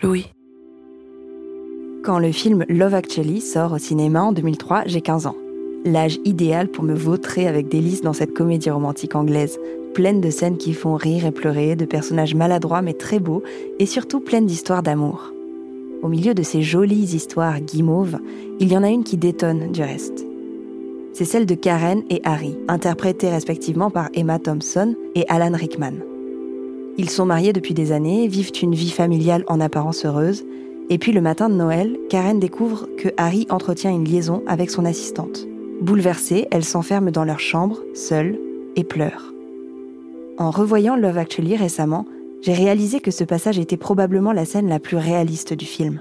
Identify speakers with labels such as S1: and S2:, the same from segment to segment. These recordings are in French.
S1: Louis. Quand le film Love Actually sort au cinéma en 2003, j'ai 15 ans. L'âge idéal pour me vautrer avec délice dans cette comédie romantique anglaise, pleine de scènes qui font rire et pleurer, de personnages maladroits mais très beaux, et surtout pleine d'histoires d'amour. Au milieu de ces jolies histoires guimauves, il y en a une qui détonne du reste. C'est celle de Karen et Harry, interprétées respectivement par Emma Thompson et Alan Rickman. Ils sont mariés depuis des années, vivent une vie familiale en apparence heureuse, et puis le matin de Noël, Karen découvre que Harry entretient une liaison avec son assistante. Bouleversée, elle s'enferme dans leur chambre, seule, et pleure. En revoyant Love Actually récemment, j'ai réalisé que ce passage était probablement la scène la plus réaliste du film.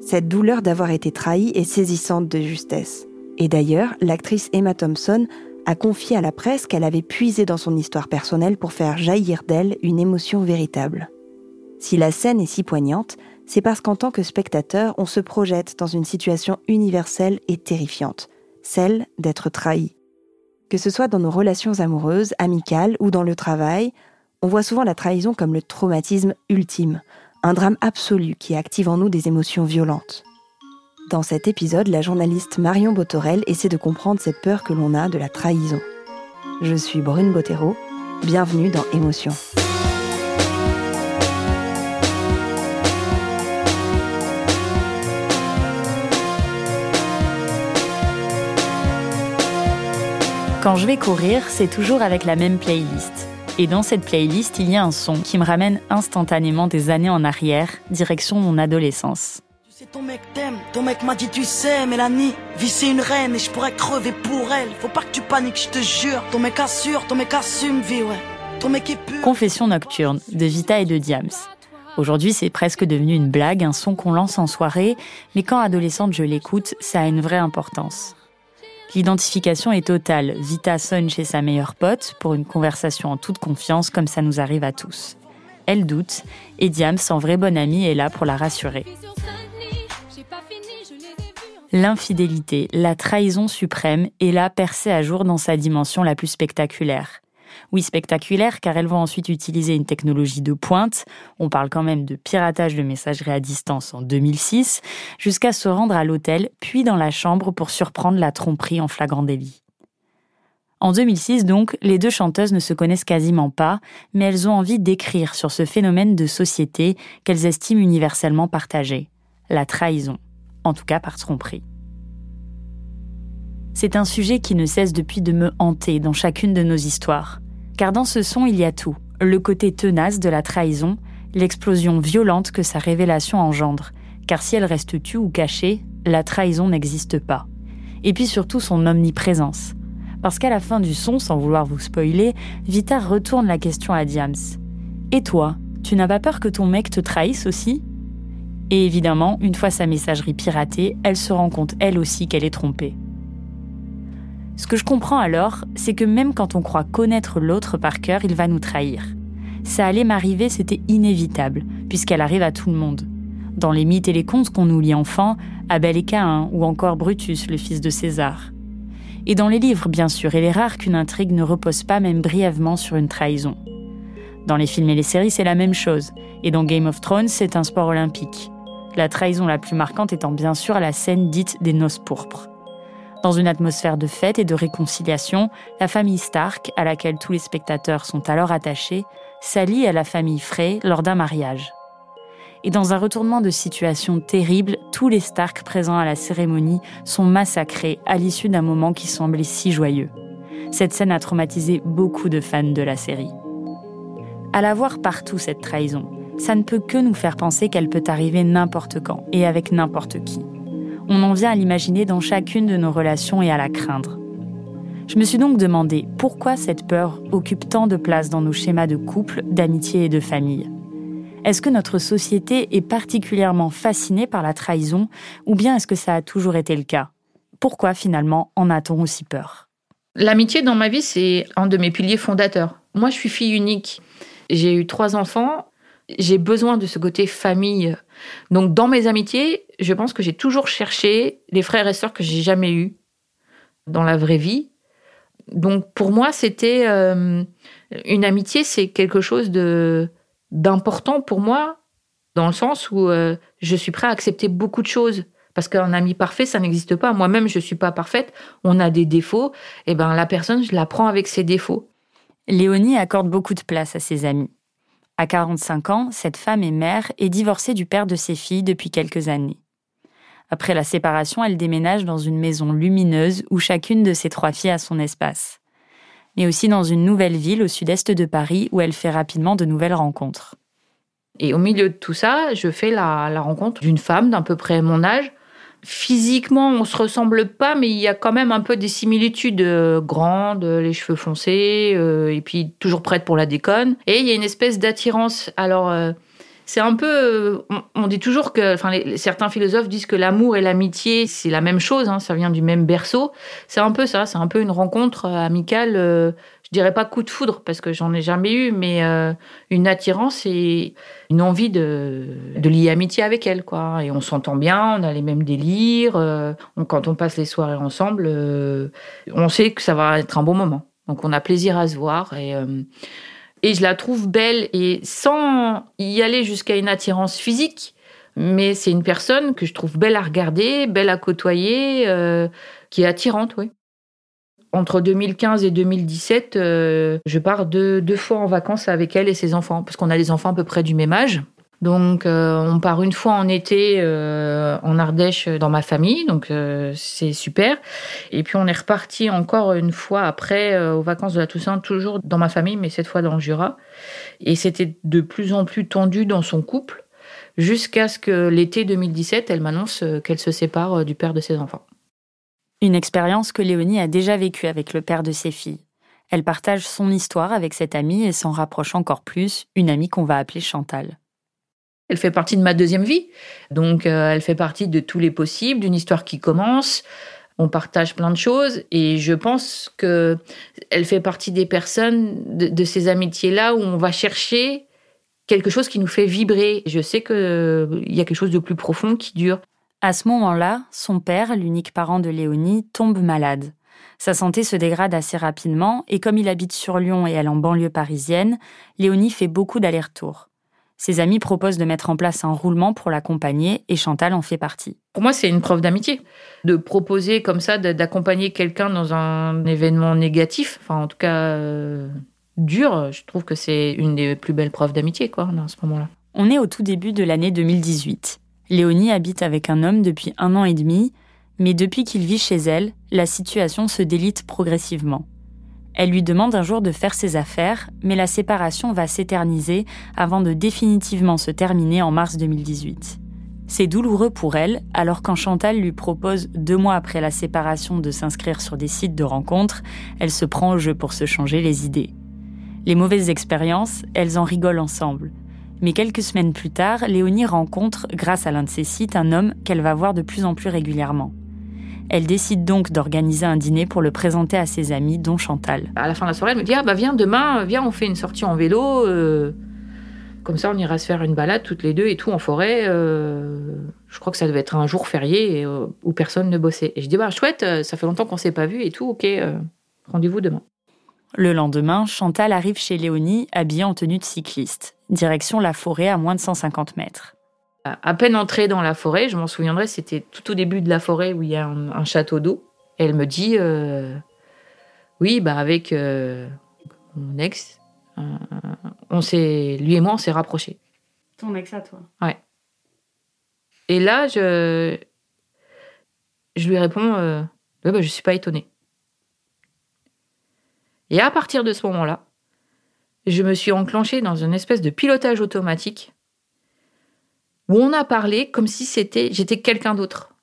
S1: Cette douleur d'avoir été trahie est saisissante de justesse. Et d'ailleurs, l'actrice Emma Thompson a confié à la presse qu'elle avait puisé dans son histoire personnelle pour faire jaillir d'elle une émotion véritable. Si la scène est si poignante, c'est parce qu'en tant que spectateur, on se projette dans une situation universelle et terrifiante, celle d'être trahi. Que ce soit dans nos relations amoureuses, amicales ou dans le travail, on voit souvent la trahison comme le traumatisme ultime, un drame absolu qui active en nous des émotions violentes. Dans cet épisode, la journaliste Marion Botorel essaie de comprendre cette peur que l'on a de la trahison. Je suis Brune Bottero, bienvenue dans Émotion.
S2: Quand je vais courir, c'est toujours avec la même playlist. Et dans cette playlist, il y a un son qui me ramène instantanément des années en arrière, direction mon adolescence.
S3: Sais, ton mec m'a dit tu Mélanie, c'est une reine et je pourrais crever pour elle. Faut pas que tu paniques, je te jure. Ton mec assure, ton mec assume, vie, ouais.
S2: Confession nocturne de Vita et de Diams. Aujourd'hui, c'est presque devenu une blague, un son qu'on lance en soirée, mais quand adolescente je l'écoute, ça a une vraie importance. L'identification est totale. Vita sonne chez sa meilleure pote pour une conversation en toute confiance comme ça nous arrive à tous. Elle doute et Diams, en vraie bonne amie, est là pour la rassurer. L'infidélité, la trahison suprême est là percée à jour dans sa dimension la plus spectaculaire. Oui, spectaculaire, car elles vont ensuite utiliser une technologie de pointe. On parle quand même de piratage de messagerie à distance en 2006, jusqu'à se rendre à l'hôtel, puis dans la chambre pour surprendre la tromperie en flagrant délit. En 2006, donc, les deux chanteuses ne se connaissent quasiment pas, mais elles ont envie d'écrire sur ce phénomène de société qu'elles estiment universellement partagé, la trahison, en tout cas par tromperie. C'est un sujet qui ne cesse depuis de me hanter dans chacune de nos histoires. Car dans ce son, il y a tout. Le côté tenace de la trahison, l'explosion violente que sa révélation engendre. Car si elle reste tue ou cachée, la trahison n'existe pas. Et puis surtout son omniprésence. Parce qu'à la fin du son, sans vouloir vous spoiler, Vita retourne la question à Diams. Et toi, tu n'as pas peur que ton mec te trahisse aussi? Et évidemment, une fois sa messagerie piratée, elle se rend compte elle aussi qu'elle est trompée. Ce que je comprends alors, c'est que même quand on croit connaître l'autre par cœur, il va nous trahir. Ça allait m'arriver, c'était inévitable, puisqu'elle arrive à tout le monde. Dans les mythes et les contes qu'on nous lit enfant, Abel et Caïn, ou encore Brutus, le fils de César. Et dans les livres, bien sûr, il est rare qu'une intrigue ne repose pas même brièvement sur une trahison. Dans les films et les séries, c'est la même chose, et dans Game of Thrones, c'est un sport olympique. La trahison la plus marquante étant bien sûr la scène dite des noces pourpres. Dans une atmosphère de fête et de réconciliation, la famille Stark, à laquelle tous les spectateurs sont alors attachés, s'allie à la famille Frey lors d'un mariage. Et dans un retournement de situation terrible, tous les Stark présents à la cérémonie sont massacrés à l'issue d'un moment qui semblait si joyeux. Cette scène a traumatisé beaucoup de fans de la série. À la voir partout, cette trahison, ça ne peut que nous faire penser qu'elle peut arriver n'importe quand et avec n'importe qui on en vient à l'imaginer dans chacune de nos relations et à la craindre. Je me suis donc demandé pourquoi cette peur occupe tant de place dans nos schémas de couple, d'amitié et de famille. Est-ce que notre société est particulièrement fascinée par la trahison ou bien est-ce que ça a toujours été le cas? Pourquoi finalement en a-t-on aussi peur?
S4: L'amitié dans ma vie, c'est un de mes piliers fondateurs. Moi, je suis fille unique. J'ai eu trois enfants. J'ai besoin de ce côté famille donc dans mes amitiés, je pense que j'ai toujours cherché les frères et sœurs que j'ai jamais eus dans la vraie vie. Donc pour moi, c'était euh, une amitié, c'est quelque chose de d'important pour moi dans le sens où euh, je suis prêt à accepter beaucoup de choses parce qu'un ami parfait, ça n'existe pas. Moi-même, je suis pas parfaite. On a des défauts. Et eh ben la personne, je la prends avec ses défauts.
S2: Léonie accorde beaucoup de place à ses amis. À 45 ans, cette femme est mère et divorcée du père de ses filles depuis quelques années. Après la séparation, elle déménage dans une maison lumineuse où chacune de ses trois filles a son espace. Mais aussi dans une nouvelle ville au sud-est de Paris où elle fait rapidement de nouvelles rencontres.
S4: Et au milieu de tout ça, je fais la, rencontre d'une femme d'à peu près mon âge physiquement, on se ressemble pas, mais il y a quand même un peu des similitudes euh, grandes, les cheveux foncés, euh, et puis toujours prête pour la déconne. Et il y a une espèce d'attirance. Alors, euh, c'est un peu. On, dit toujours que. Enfin, certains philosophes disent que l'amour et l'amitié, c'est la même chose, hein, ça vient du même berceau. C'est un peu ça, c'est un peu une rencontre amicale je dirais pas coup de foudre parce que j'en ai jamais eu, mais euh, une attirance et une envie de, de lier amitié avec elle, quoi. Et on s'entend bien, on a les mêmes délires. Euh, quand on passe les soirées ensemble, euh, on sait que ça va être un bon moment. Donc on a plaisir à se voir et et je la trouve belle et sans y aller jusqu'à une attirance physique. Mais c'est une personne que je trouve belle à regarder, belle à côtoyer, qui est attirante, oui entre 2015 et 2017, euh, je pars deux, deux fois en vacances avec elle et ses enfants, parce qu'on a des enfants à peu près du même âge. Donc, euh, on part une fois en été euh, en Ardèche dans ma famille, donc c'est super. Et puis, on est reparti encore une fois après aux vacances de la Toussaint, toujours dans ma famille, mais cette fois dans le Jura. Et c'était de plus en plus tendu dans son couple, jusqu'à ce que l'été 2017, elle m'annonce qu'elle se sépare du père de ses enfants.
S2: Une expérience que Léonie a déjà vécue avec le père de ses filles. Elle partage son histoire avec cette amie et s'en rapproche encore plus, une amie qu'on va appeler Chantal.
S4: Elle fait partie de ma deuxième vie, donc euh, elle fait partie de tous les possibles, d'une histoire qui commence. On partage plein de choses et je pense que elle fait partie des personnes de, ces amitiés-là où on va chercher quelque chose qui nous fait vibrer. Je sais qu'il euh, y a quelque chose de plus profond qui dure.
S2: À ce moment-là, son père, l'unique parent de Léonie, tombe malade. Sa santé se dégrade assez rapidement et comme il habite sur Lyon et elle en banlieue parisienne, Léonie fait beaucoup d'allers-retours. Ses amis proposent de mettre en place un roulement pour l'accompagner et Chantal en fait partie.
S4: Pour moi, c'est une preuve d'amitié de proposer comme ça d'accompagner quelqu'un dans un événement négatif, enfin en tout cas euh, dur. Je trouve que c'est une des plus belles preuves d'amitié quoi, à ce moment-là.
S2: On est au tout début de l'année 2018. Léonie habite avec un homme depuis un an et demi, mais depuis qu'il vit chez elle, la situation se délite progressivement. Elle lui demande un jour de faire ses affaires, mais la séparation va s'éterniser avant de définitivement se terminer en mars 2018. C'est douloureux pour elle, alors quand Chantal lui propose deux mois après la séparation de s'inscrire sur des sites de rencontres, elle se prend au jeu pour se changer les idées. Les mauvaises expériences, elles en rigolent ensemble. Mais quelques semaines plus tard, Léonie rencontre, grâce à l'un de ses sites, un homme qu'elle va voir de plus en plus régulièrement. Elle décide donc d'organiser un dîner pour le présenter à ses amis, dont Chantal.
S4: À la fin de la soirée, elle me dit Ah bah viens demain, viens, on fait une sortie en vélo. Euh, comme ça, on ira se faire une balade toutes les deux et tout en forêt. Euh, je crois que ça devait être un jour férié euh, où personne ne bossait. Et je dis Bah chouette, ça fait longtemps qu'on s'est pas vu et tout, ok, rendez-vous demain.
S2: Le lendemain, Chantal arrive chez Léonie habillée en tenue de cycliste direction la forêt à moins de 150 mètres.
S4: À peine entrée dans la forêt, je m'en souviendrai, c'était tout au début de la forêt où il y a un, château d'eau. Elle me dit Oui, bah avec mon ex, on s'est, lui et moi, on s'est rapprochés.
S2: Ton ex à toi
S4: Ouais. Et là, je, je lui réponds euh, ouais, bah, Je ne suis pas étonnée. Et à partir de ce moment-là, je me suis enclenchée dans une espèce de pilotage automatique où on a parlé comme si c'était j'étais quelqu'un d'autre.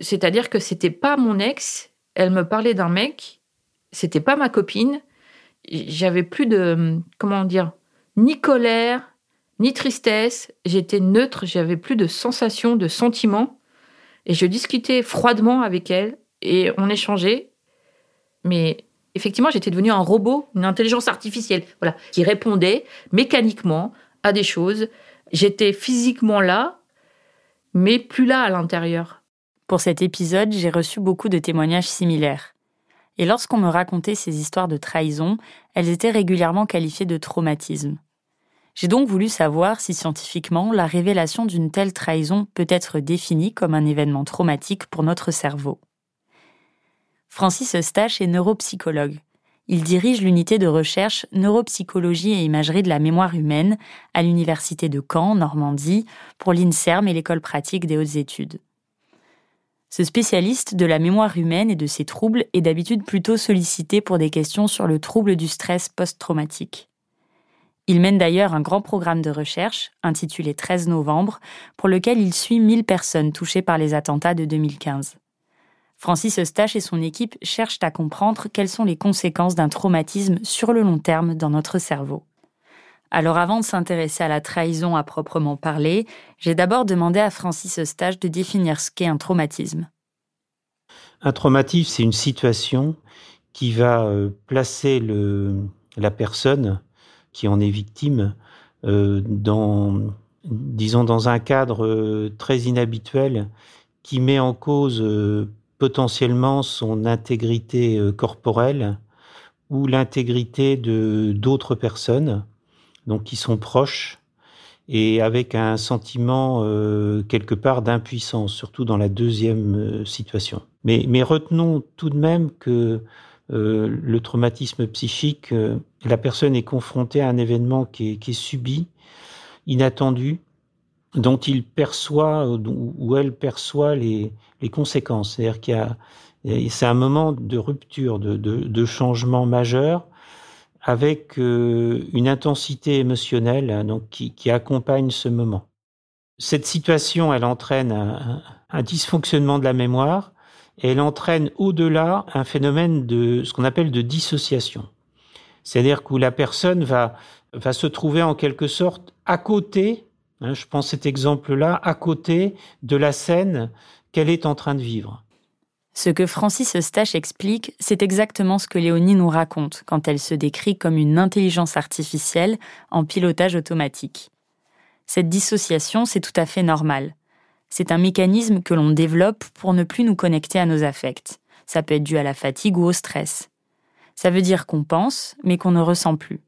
S4: C'est-à-dire que c'était pas mon ex, elle me parlait d'un mec, c'était pas ma copine. J'avais plus de comment dire ni colère, ni tristesse, j'étais neutre, j'avais plus de sensations, de sentiments. Et je discutais froidement avec elle et on échangeait. Mais effectivement, j'étais devenue un robot, une intelligence artificielle, voilà, qui répondait mécaniquement à des choses. J'étais physiquement là, mais plus là à l'intérieur.
S2: Pour cet épisode, j'ai reçu beaucoup de témoignages similaires. Et lorsqu'on me racontait ces histoires de trahison, elles étaient régulièrement qualifiées de traumatisme. J'ai donc voulu savoir si scientifiquement la révélation d'une telle trahison peut être définie comme un événement traumatique pour notre cerveau. Francis Eustache est neuropsychologue. Il dirige l'unité de recherche neuropsychologie et imagerie de la mémoire humaine à l'université de Caen, Normandie, pour l'INSERM et l'école pratique des hautes études. Ce spécialiste de la mémoire humaine et de ses troubles est d'habitude plutôt sollicité pour des questions sur le trouble du stress post-traumatique. Il mène d'ailleurs un grand programme de recherche, intitulé 13 novembre, pour lequel il suit 1000 personnes touchées par les attentats de 2015. Francis Eustache et son équipe cherchent à comprendre quelles sont les conséquences d'un traumatisme sur le long terme dans notre cerveau. Alors avant de s'intéresser à la trahison à proprement parler, j'ai d'abord demandé à Francis Eustache de définir ce qu'est un traumatisme.
S5: Un traumatisme, c'est une situation qui va euh, placer la personne qui en est victime euh, dans, disons, dans un cadre euh, très inhabituel qui met en cause potentiellement son intégrité corporelle ou l'intégrité de d'autres personnes, donc qui sont proches et avec un sentiment quelque part d'impuissance, surtout dans la deuxième situation. Mais, mais retenons tout de même que euh, le traumatisme psychique, euh, la personne est confrontée à un événement qui est, subi, inattendu, dont il perçoit ou elle perçoit les, conséquences. C'est-à-dire qu'il y a, c'est un moment de rupture, de, changement majeur, avec euh, une intensité émotionnelle hein, donc, qui, accompagne ce moment. Cette situation, elle entraîne un dysfonctionnement de la mémoire et elle entraîne au-delà un phénomène de ce qu'on appelle de dissociation. C'est-à-dire que la personne va, va se trouver en quelque sorte à côté, hein, je prends cet exemple-là, à côté de la scène qu'elle est en train de vivre.
S2: Ce que Francis Eustache explique, c'est exactement ce que Léonie nous raconte quand elle se décrit comme une intelligence artificielle en pilotage automatique. Cette dissociation, c'est tout à fait normal. C'est un mécanisme que l'on développe pour ne plus nous connecter à nos affects. Ça peut être dû à la fatigue ou au stress. Ça veut dire qu'on pense, mais qu'on ne ressent plus.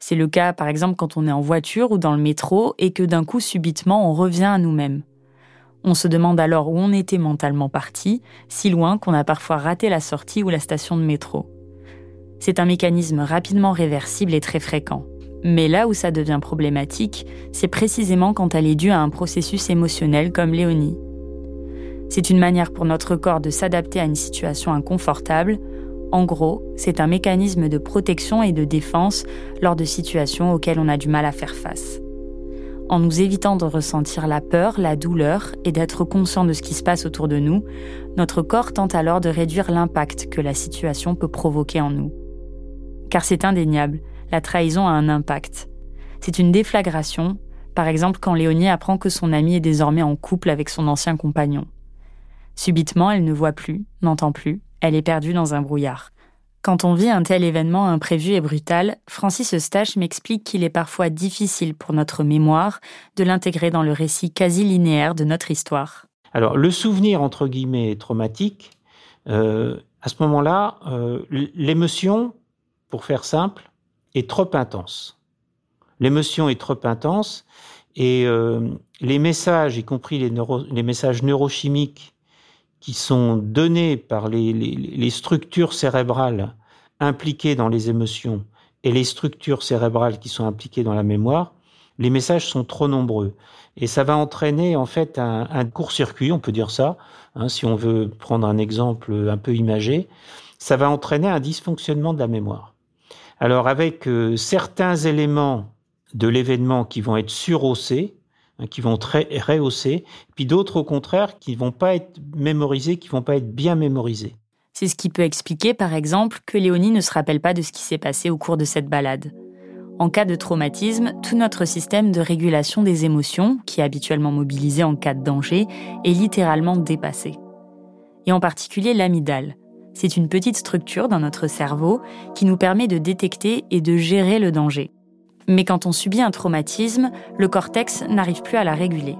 S2: C'est le cas, par exemple, quand on est en voiture ou dans le métro et que d'un coup, subitement, on revient à nous-mêmes. On se demande alors où on était mentalement parti, si loin qu'on a parfois raté la sortie ou la station de métro. C'est un mécanisme rapidement réversible et très fréquent. Mais là où ça devient problématique, c'est précisément quand elle est due à un processus émotionnel comme Léonie. C'est une manière pour notre corps de s'adapter à une situation inconfortable. En gros, c'est un mécanisme de protection et de défense lors de situations auxquelles on a du mal à faire face. En nous évitant de ressentir la peur, la douleur et d'être conscient de ce qui se passe autour de nous, notre corps tente alors de réduire l'impact que la situation peut provoquer en nous. Car c'est indéniable, la trahison a un impact. C'est une déflagration, par exemple quand Léonie apprend que son amie est désormais en couple avec son ancien compagnon. Subitement, elle ne voit plus, n'entend plus, elle est perdue dans un brouillard. Quand on vit un tel événement imprévu et brutal, Francis Eustache m'explique qu'il est parfois difficile pour notre mémoire de l'intégrer dans le récit quasi linéaire de notre histoire.
S5: Alors, le souvenir, entre guillemets, traumatique, euh, à ce moment-là, euh, l'émotion, pour faire simple, est trop intense. L'émotion est trop intense et euh, les messages, y compris les, les messages neurochimiques qui sont données par les, structures cérébrales impliquées dans les émotions et les structures cérébrales qui sont impliquées dans la mémoire, les messages sont trop nombreux. Et ça va entraîner en fait un, un court-circuit, on peut dire ça, hein, si on veut prendre un exemple un peu imagé, ça va entraîner un dysfonctionnement de la mémoire. Alors avec euh, certains éléments de l'événement qui vont être surhaussés, hein, qui vont très rehausser, puis d'autres au contraire qui vont pas être mémorisés, qui vont pas être bien mémorisés.
S2: C'est ce qui peut expliquer par exemple que Léonie ne se rappelle pas de ce qui s'est passé au cours de cette balade. En cas de traumatisme, tout notre système de régulation des émotions, qui est habituellement mobilisé en cas de danger, est littéralement dépassé. Et en particulier l'amygdale. C'est une petite structure dans notre cerveau qui nous permet de détecter et de gérer le danger. Mais quand on subit un traumatisme, le cortex n'arrive plus à la réguler.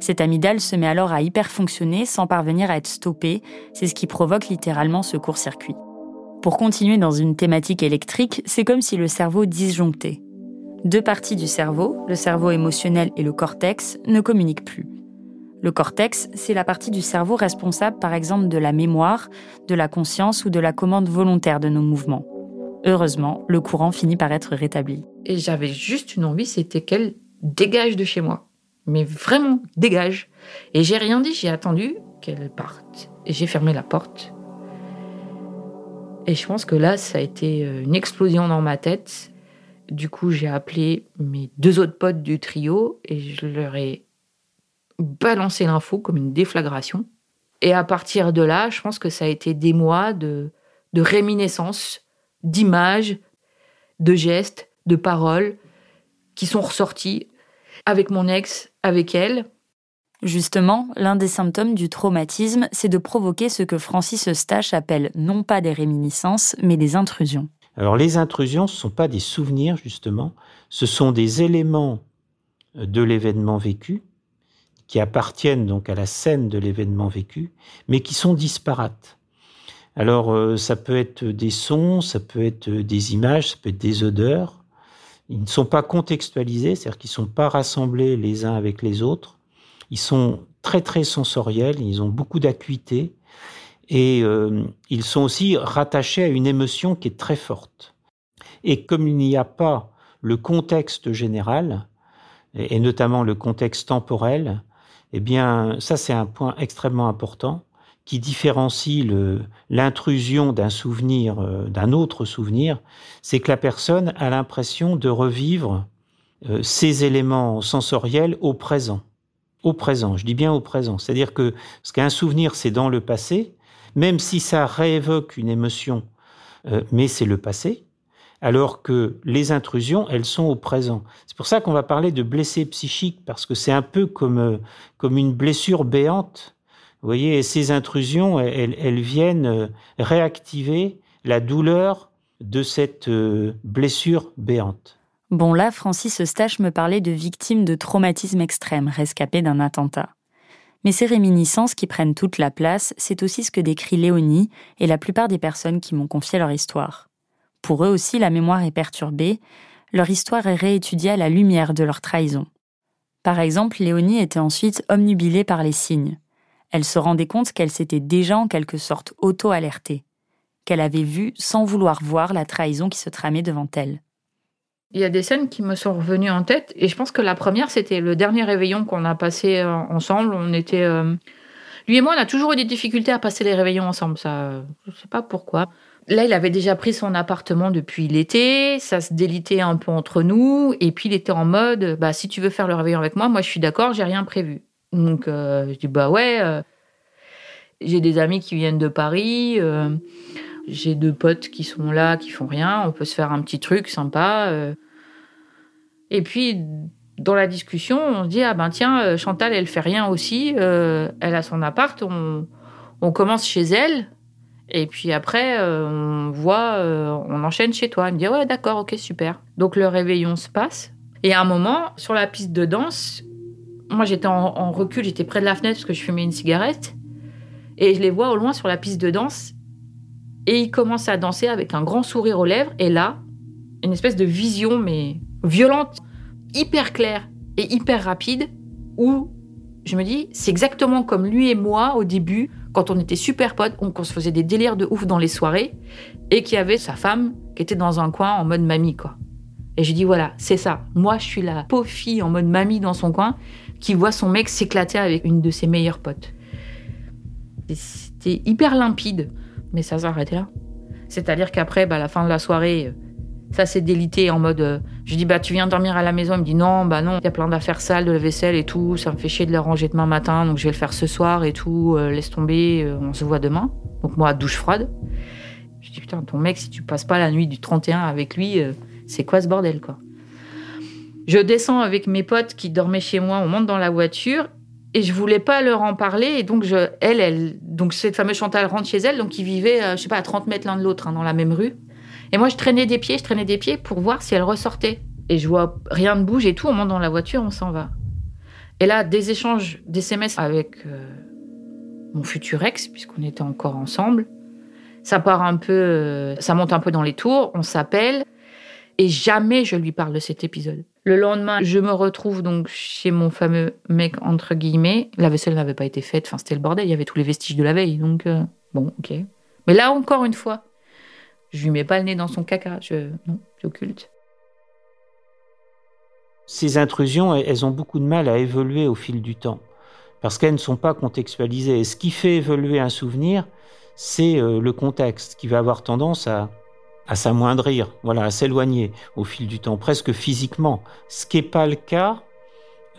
S2: Cette amygdale se met alors à hyperfonctionner sans parvenir à être stoppée, c'est ce qui provoque littéralement ce court-circuit. Pour continuer dans une thématique électrique, c'est comme si le cerveau disjonctait. Deux parties du cerveau, le cerveau émotionnel et le cortex, ne communiquent plus. Le cortex, c'est la partie du cerveau responsable par exemple de la mémoire, de la conscience ou de la commande volontaire de nos mouvements. Heureusement, le courant finit par être rétabli.
S4: Et j'avais juste une envie, c'était qu'elle dégage de chez moi. Mais vraiment, dégage. Et j'ai rien dit, j'ai attendu qu'elle parte. Et j'ai fermé la porte. Et je pense que là, ça a été euh, une explosion dans ma tête. Du coup, j'ai appelé mes deux autres potes du trio et je leur ai balancé l'info comme une déflagration. Et à partir de là, je pense que ça a été des mois de, de réminiscence, d'images, de gestes, de paroles qui sont ressortis avec mon ex, avec elle.
S2: Justement, l'un des symptômes du traumatisme, c'est de provoquer ce que Francis Eustache appelle non pas des réminiscences, mais des intrusions.
S5: Alors les intrusions, ce ne sont pas des souvenirs, justement, ce sont des éléments de l'événement vécu qui appartiennent donc à la scène de l'événement vécu, mais qui sont disparates. Alors euh, ça peut être des sons, ça peut être des images, ça peut être des odeurs. Ils ne sont pas contextualisés, c'est-à-dire qu'ils ne sont pas rassemblés les uns avec les autres. Ils sont très très sensoriels, ils ont beaucoup d'acuité et euh, ils sont aussi rattachés à une émotion qui est très forte. Et comme il n'y a pas le contexte général, et, notamment le contexte temporel, eh bien ça c'est un point extrêmement important qui différencie l'intrusion d'un souvenir euh, d'un autre souvenir, c'est que la personne a l'impression de revivre euh, ces éléments sensoriels au présent au présent. Je dis bien au présent. C'est-à-dire que ce qu'un souvenir, c'est dans le passé, même si ça réévoque une émotion, euh, mais c'est le passé, alors que les intrusions, elles sont au présent. C'est pour ça qu'on va parler de blessé psychique, parce que c'est un peu comme, euh, comme une blessure béante. Vous voyez, ces intrusions, elles, viennent euh, réactiver la douleur de cette blessure béante.
S2: Bon là, Francis Eustache me parlait de victimes de traumatisme extrême rescapées d'un attentat. Mais ces réminiscences qui prennent toute la place, c'est aussi ce que décrit Léonie et la plupart des personnes qui m'ont confié leur histoire. Pour eux aussi, la mémoire est perturbée, leur histoire est réétudiée à la lumière de leur trahison. Par exemple, Léonie était ensuite omnubilée par les signes. Elle se rendait compte qu'elle s'était déjà en quelque sorte auto-alertée, qu'elle avait vu sans vouloir voir la trahison qui se tramait devant elle.
S4: Il y a des scènes qui me sont revenues en tête et je pense que la première c'était le dernier réveillon qu'on a passé euh, ensemble. On était euh, lui et moi on a toujours eu des difficultés à passer les réveillons ensemble. Ça, je sais pas pourquoi. Là, il avait déjà pris son appartement depuis l'été, ça se délitait un peu entre nous, et puis il était en mode, bah si tu veux faire le réveillon avec moi, moi je suis d'accord, j'ai rien prévu. Donc euh, je dis bah ouais, j'ai des amis qui viennent de Paris, j'ai deux potes qui sont là, qui font rien. On peut se faire un petit truc sympa. Euh. Et puis, dans la discussion, on se dit ah ben tiens, euh, Chantal, elle fait rien aussi. Euh, elle a son appart. On, on commence chez elle. Et puis après, on voit, on enchaîne chez toi. Elle me dit ouais, d'accord, ok, super. Donc le réveillon se passe. Et à un moment, sur la piste de danse, moi j'étais en, recul, j'étais près de la fenêtre parce que je fumais une cigarette. Et je les vois au loin sur la piste de danse et il commence à danser avec un grand sourire aux lèvres. Et là, une espèce de vision, mais violente, hyper claire et hyper rapide, où je me dis, c'est exactement comme lui et moi au début, quand on était super potes, qu'on se faisait des délires de ouf dans les soirées, et qu'il y avait sa femme qui était dans un coin en mode mamie, quoi. Et j'ai dit, voilà, c'est ça. Moi, je suis la pauvre fille en mode mamie dans son coin, qui voit son mec s'éclater avec une de ses meilleures potes. C'était hyper limpide, mais ça s'arrêtait là. C'est-à-dire qu'après, bah, la fin de la soirée, euh, ça s'est délité en mode. Euh, je dis, bah, tu viens dormir à la maison. Il me dit, non, bah non, il y a plein d'affaires sales, de la vaisselle et tout. Ça me fait chier de les ranger demain matin, donc je vais le faire ce soir et tout. Euh, laisse tomber, on se voit demain. Donc, moi, douche froide. Je dis, putain, ton mec, si tu passes pas la nuit du 31 avec lui, c'est quoi ce bordel, quoi? Je descends avec mes potes qui dormaient chez moi, on monte dans la voiture et je voulais pas leur en parler. Et donc, je, elle, elle, donc cette fameuse Chantal rentre chez elle, donc ils vivaient, euh, je sais pas, à 30 mètres l'un de l'autre, hein, dans la même rue. Et moi, je traînais des pieds, je traînais des pieds pour voir si elle ressortait. Et je vois rien ne bouge et tout, on monte dans la voiture, on s'en va. Et là, des échanges d'SMS avec euh, mon futur ex, puisqu'on était encore ensemble. Ça part un peu, euh, ça monte un peu dans les tours, on s'appelle. Et jamais je lui parle de cet épisode. Le lendemain, je me retrouve donc chez mon fameux mec, entre guillemets. La vaisselle n'avait pas été faite, enfin, c'était le bordel, il y avait tous les vestiges de la veille, donc euh, bon, ok. Mais là, encore une fois, je lui mets pas le nez dans son caca, je, non, j'occulte.
S5: Ces intrusions, elles ont beaucoup de mal à évoluer au fil du temps, parce qu'elles ne sont pas contextualisées. Et ce qui fait évoluer un souvenir, c'est euh, le contexte, qui va avoir tendance à, à s'amoindrir, voilà, à s'éloigner au fil du temps, presque physiquement. Ce qui n'est pas le cas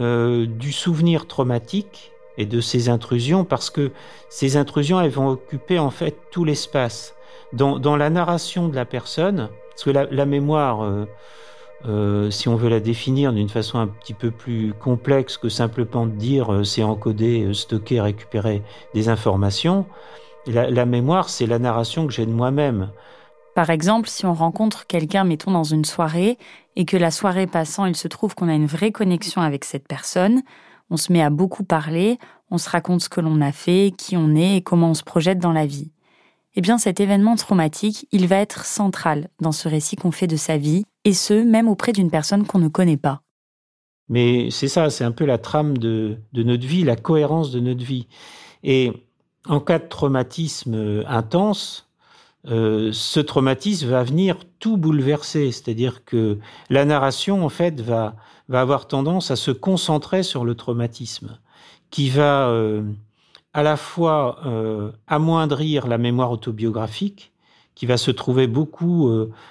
S5: euh, du souvenir traumatique et de ces intrusions, parce que ces intrusions, elles vont occuper en fait tout l'espace. Dans, la narration de la personne, parce que la, mémoire, euh, euh, si on veut la définir d'une façon un petit peu plus complexe que simplement de dire c'est encoder, stocker, récupérer des informations, la, la mémoire, c'est la narration que j'ai de moi-même.
S2: Par exemple, si on rencontre quelqu'un, mettons, dans une soirée, et que la soirée passant, il se trouve qu'on a une vraie connexion avec cette personne, on se met à beaucoup parler, on se raconte ce que l'on a fait, qui on est et comment on se projette dans la vie. Eh bien, cet événement traumatique, il va être central dans ce récit qu'on fait de sa vie, et ce, même auprès d'une personne qu'on ne connaît pas.
S5: Mais c'est ça, c'est un peu la trame de, de, notre vie, la cohérence de notre vie. Et en cas de traumatisme intense, euh, ce traumatisme va venir tout bouleverser. C'est-à-dire que la narration, en fait, va, va avoir tendance à se concentrer sur le traumatisme, qui va euh, à la fois euh, amoindrir la mémoire autobiographique, qui va se trouver beaucoup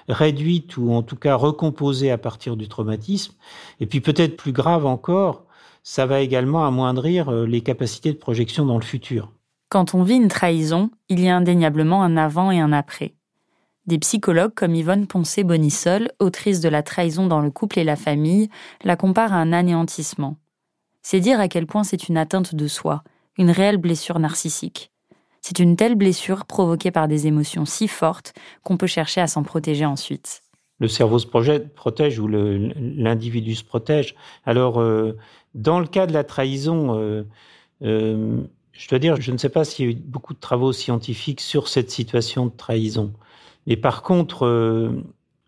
S5: réduite ou en tout cas recomposée à partir du traumatisme, et puis peut-être plus grave encore, ça va également amoindrir les capacités de projection dans le futur.
S2: Quand on vit une trahison, il y a indéniablement un avant et un après. Des psychologues comme Yvonne Poncé-Bonissol, autrice de La trahison dans le couple et la famille, la comparent à un anéantissement. C'est dire à quel point c'est une atteinte de soi, une réelle blessure narcissique. C'est une telle blessure provoquée par des émotions si fortes qu'on peut chercher à s'en protéger ensuite.
S5: Le cerveau se protège ou l'individu se protège. Alors, euh, dans le cas de la trahison, euh, euh, je dois dire, je ne sais pas s'il y a eu beaucoup de travaux scientifiques sur cette situation de trahison. Mais par contre, euh,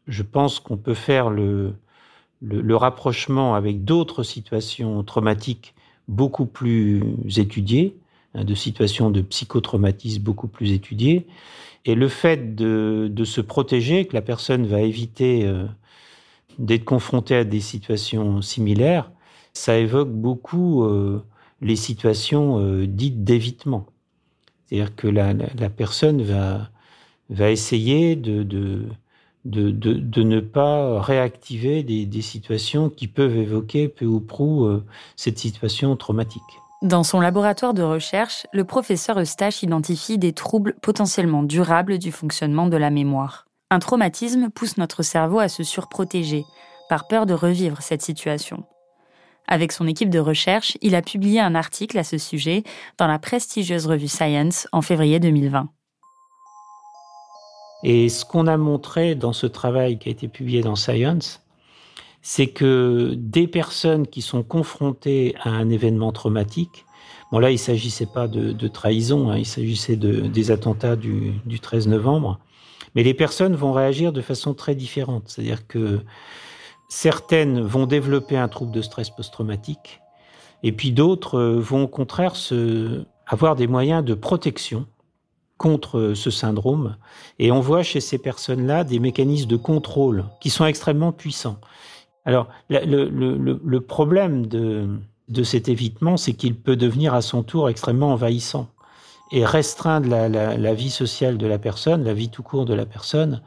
S5: je pense qu'on peut faire le, le, rapprochement avec d'autres situations traumatiques beaucoup plus étudiées, hein, de situations de psychotraumatisme beaucoup plus étudiées. Et le fait de, de, se protéger, que la personne va éviter euh, d'être confrontée à des situations similaires, ça évoque beaucoup euh, les situations euh, dites d'évitement. C'est-à-dire que la, personne va, va essayer de, de, de, ne pas réactiver des, situations qui peuvent évoquer peu ou prou euh, cette situation traumatique.
S2: Dans son laboratoire de recherche, le professeur Eustache identifie des troubles potentiellement durables du fonctionnement de la mémoire. Un traumatisme pousse notre cerveau à se surprotéger, par peur de revivre cette situation. Avec son équipe de recherche, il a publié un article à ce sujet dans la prestigieuse revue Science en février 2020.
S5: Et ce qu'on a montré dans ce travail qui a été publié dans Science, c'est que des personnes qui sont confrontées à un événement traumatique, bon là il ne s'agissait pas de, trahison, hein, il s'agissait de, des attentats du, du 13 novembre, mais les personnes vont réagir de façon très différente. C'est-à-dire que Certaines vont développer un trouble de stress post-traumatique, et puis d'autres euh, vont au contraire avoir des moyens de protection contre ce syndrome. Et on voit chez ces personnes-là des mécanismes de contrôle qui sont extrêmement puissants. Alors, le, problème de, de cet évitement, c'est qu'il peut devenir à son tour extrêmement envahissant et restreindre la, vie sociale de la personne, la vie tout court de la personne,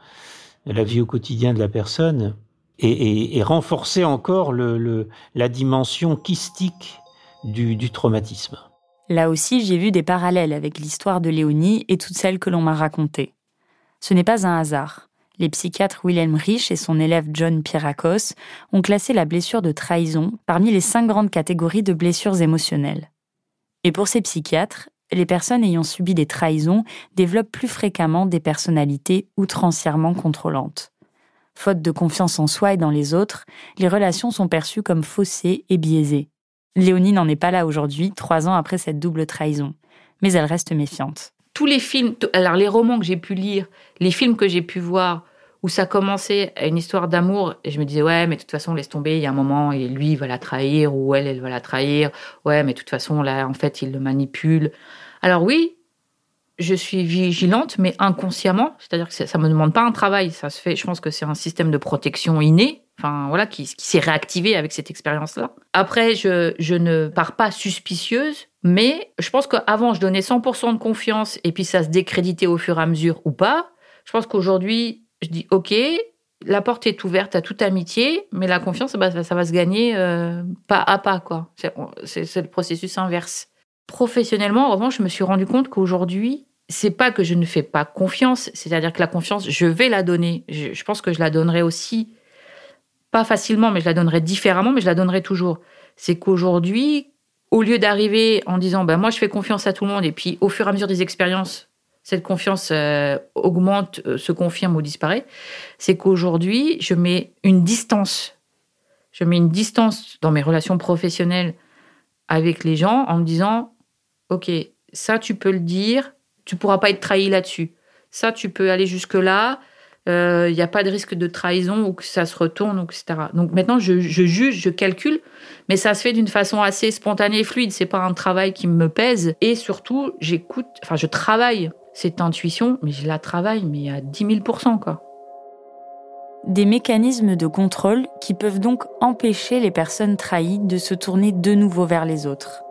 S5: la vie au quotidien de la personne, et, renforcer encore la dimension kystique du, du traumatisme.
S2: Là aussi, j'ai vu des parallèles avec l'histoire de Léonie et toutes celles que l'on m'a racontées. Ce n'est pas un hasard. Les psychiatres Wilhelm Rich et son élève John Pierakos ont classé la blessure de trahison parmi les cinq grandes catégories de blessures émotionnelles. Et pour ces psychiatres, les personnes ayant subi des trahisons développent plus fréquemment des personnalités outrancièrement contrôlantes. Faute de confiance en soi et dans les autres, les relations sont perçues comme faussées et biaisées. Léonie n'en est pas là aujourd'hui, trois ans après cette double trahison. Mais elle reste méfiante.
S4: Tous les films, alors les romans que j'ai pu lire, les films que j'ai pu voir, où ça commençait à une histoire d'amour, et je me disais, ouais, mais de toute façon, laisse tomber, il y a un moment, et lui, il va la trahir, ou elle, elle va la trahir. Ouais, mais de toute façon, là, en fait, il le manipule. Alors oui, je suis vigilante, mais inconsciemment, c'est-à-dire que ça ne me demande pas un travail, ça se fait, je pense que c'est un système de protection inné, enfin voilà, qui, s'est réactivé avec cette expérience-là. Après, je, ne pars pas suspicieuse, mais je pense qu'avant, je donnais 100% de confiance, et puis ça se décréditait au fur et à mesure ou pas. Je pense qu'aujourd'hui, je dis, OK, la porte est ouverte à toute amitié, mais la confiance, bah, ça va se gagner euh, pas à pas, quoi. C'est le processus inverse. Professionnellement, en revanche, je me suis rendu compte qu'aujourd'hui, c'est pas que je ne fais pas confiance, c'est-à-dire que la confiance, je vais la donner. Je, pense que je la donnerai aussi, pas facilement, mais je la donnerai différemment, mais je la donnerai toujours. C'est qu'aujourd'hui, au lieu d'arriver en disant, ben moi je fais confiance à tout le monde, et puis au fur et à mesure des expériences, cette confiance euh, augmente, euh, se confirme ou disparaît, c'est qu'aujourd'hui, je mets une distance. Je mets une distance dans mes relations professionnelles avec les gens en me disant, OK, ça, tu peux le dire, tu pourras pas être trahi là-dessus. Ça, tu peux aller jusque-là, il euh, n'y a pas de risque de trahison ou que ça se retourne, etc. Donc maintenant, je, juge, je calcule, mais ça se fait d'une façon assez spontanée et fluide. C'est pas un travail qui me pèse. Et surtout, j'écoute, enfin, je travaille cette intuition, mais je la travaille, mais à 10 000% quoi.
S2: Des mécanismes de contrôle qui peuvent donc empêcher les personnes trahies de se tourner de nouveau vers les autres.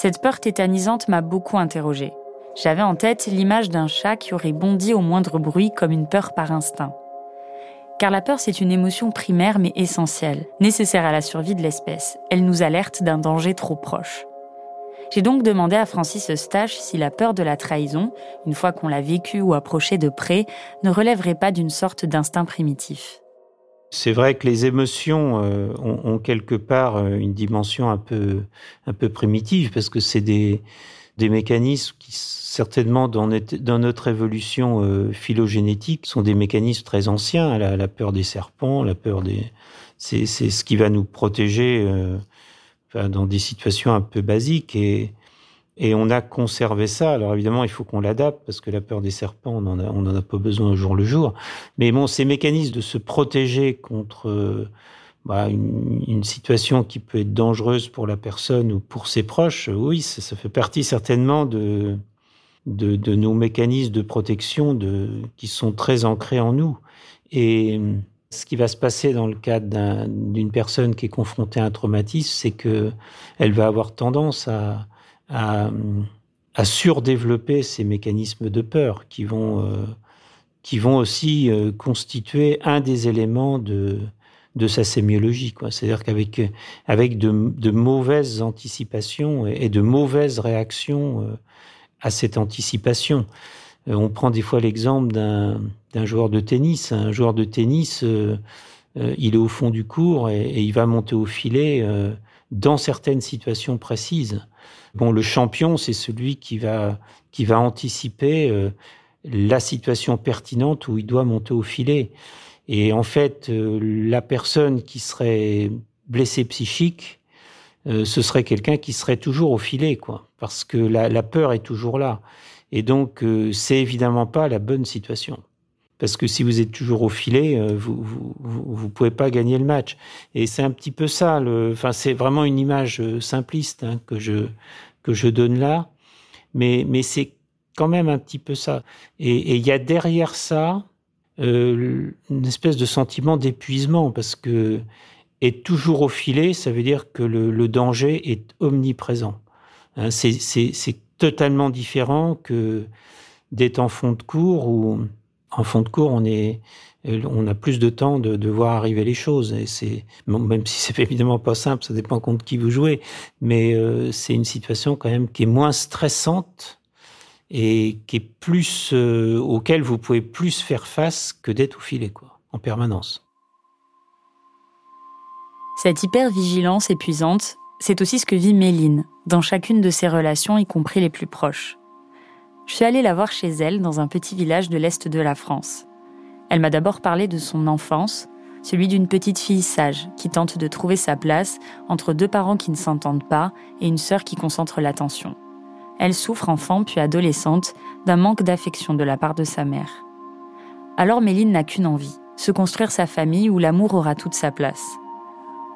S2: Cette peur tétanisante m'a beaucoup interrogée. J'avais en tête l'image d'un chat qui aurait bondi au moindre bruit comme une peur par instinct. Car la peur, c'est une émotion primaire mais essentielle, nécessaire à la survie de l'espèce. Elle nous alerte d'un danger trop proche. J'ai donc demandé à Francis Eustache si la peur de la trahison, une fois qu'on l'a vécue ou approchée de près, ne relèverait pas d'une sorte d'instinct primitif.
S5: C'est vrai que les émotions euh, ont, quelque part euh, une dimension un peu, un peu primitive parce que c'est des, des mécanismes qui certainement dans, notre évolution euh, phylogénétique sont des mécanismes très anciens. La, peur des serpents, la peur des, c'est, ce qui va nous protéger enfin, dans des situations un peu basiques et et on a conservé ça. Alors évidemment, il faut qu'on l'adapte parce que la peur des serpents, on en a, a pas besoin au jour le jour. Mais bon, ces mécanismes de se protéger contre euh, bah, une, situation qui peut être dangereuse pour la personne ou pour ses proches, oui, ça, fait partie certainement de, nos mécanismes de protection qui sont très ancrés en nous. Et ce qui va se passer dans le cadre d'une personne qui est confrontée à un traumatisme, c'est que elle va avoir tendance à à, surdévelopper ces mécanismes de peur qui vont, euh, qui vont aussi euh, constituer un des éléments de, de sa sémiologie. C'est-à-dire qu'avec avec de, de, mauvaises anticipations et de mauvaises réactions euh, à cette anticipation. On prend des fois l'exemple d'un joueur de tennis. Un joueur de tennis, il est au fond du cours et il va monter au filet dans certaines situations précises. Bon, le champion, c'est celui qui va, qui va anticiper euh, la situation pertinente où il doit monter au filet. Et en fait, euh, la personne qui serait blessée psychique, euh, ce serait quelqu'un qui serait toujours au filet, quoi, parce que la, peur est toujours là. Et donc, c'est évidemment pas la bonne situation parce que si vous êtes toujours au filet, vous vous, vous, pouvez pas gagner le match. Et c'est un petit peu ça. Enfin, c'est vraiment une image simpliste hein, que je que je donne là. Mais, mais c'est quand même un petit peu ça. Et il y a derrière ça euh, une espèce de sentiment d'épuisement, parce que être toujours au filet, ça veut dire que le, danger est omniprésent. Hein, c'est totalement différent que d'être en fond de cours où en fond de cours on est on a plus de temps de, voir arriver les choses et c'est même si c'est évidemment pas simple ça dépend contre qui vous jouez mais euh, c'est une situation quand même qui est moins stressante et qui est plus euh, auquel vous pouvez plus faire face que d'être au filet quoi en permanence.
S2: Cette hyper-vigilance épuisante, c'est aussi ce que vit Méline dans chacune de ses relations, y compris les plus proches. Je suis allée la voir chez elle dans un petit village de l'Est de la France. Elle m'a d'abord parlé de son enfance, celui d'une petite fille sage qui tente de trouver sa place entre deux parents qui ne s'entendent pas et une sœur qui concentre l'attention. Elle souffre enfant puis adolescente d'un manque d'affection de la part de sa mère. Alors Méline n'a qu'une envie, se construire sa famille où l'amour aura toute sa place.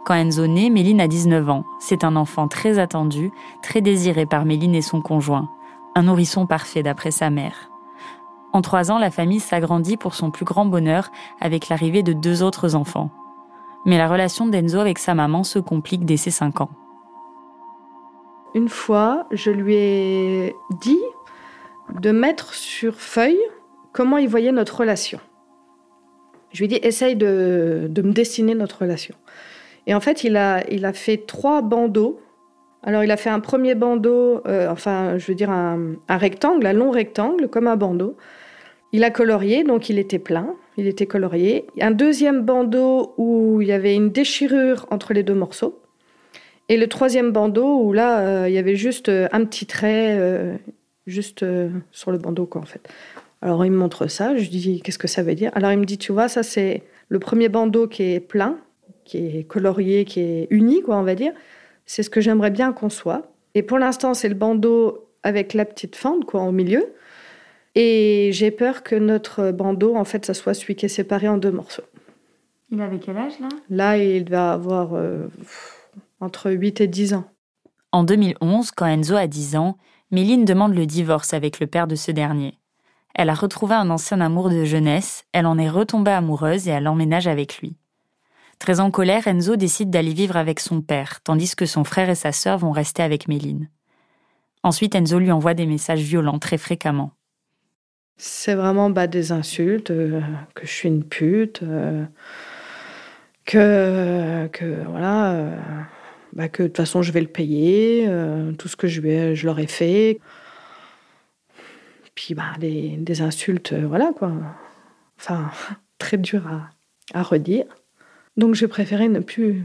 S2: Quand Enzo naît, Méline a 19 ans. C'est un enfant très attendu, très désiré par Méline et son conjoint. Un nourrisson parfait d'après sa mère. En trois ans, la famille s'agrandit pour son plus grand bonheur avec l'arrivée de deux autres enfants. Mais la relation d'Enzo avec sa maman se complique dès ses cinq ans.
S6: Une fois, je lui ai dit de mettre sur feuille comment il voyait notre relation. Je lui ai dit, essaye de, de me dessiner notre relation. Et en fait, il a, il a fait trois bandeaux. Alors, il a fait un premier bandeau, euh, enfin, je veux dire un, rectangle, un long rectangle, comme un bandeau. Il a colorié, donc il était plein, il était colorié. Un deuxième bandeau où il y avait une déchirure entre les deux morceaux. Et le troisième bandeau où là, euh, il y avait juste euh, un petit trait, juste sur le bandeau, quoi, en fait. Alors, il me montre ça, je dis, qu'est-ce que ça veut dire? Alors, il me dit, tu vois, ça, c'est le premier bandeau qui est plein, qui est colorié, qui est uni, quoi, on va dire. C'est ce que j'aimerais bien qu'on soit. Et pour l'instant, c'est le bandeau avec la petite fente, quoi, au milieu. Et j'ai peur que notre bandeau, en fait, ça soit celui qui est séparé en deux morceaux.
S2: Il avait quel âge, là?
S6: Là, il va avoir euh, entre 8 et 10 ans.
S2: En 2011, quand Enzo a 10 ans, Méline demande le divorce avec le père de ce dernier. Elle a retrouvé un ancien amour de jeunesse, elle en est retombée amoureuse et elle emménage avec lui. Très en colère, Enzo décide d'aller vivre avec son père, tandis que son frère et sa sœur vont rester avec Méline. Ensuite, Enzo lui envoie des messages violents très fréquemment.
S6: C'est vraiment bah, des insultes, euh, que je suis une pute, euh, que, que voilà, euh, bah, que de toute façon je vais le payer, tout ce que je, lui je leur ai fait. Puis bah, des, insultes, voilà quoi. Enfin, très dur à, à redire. Donc j'ai préféré ne plus.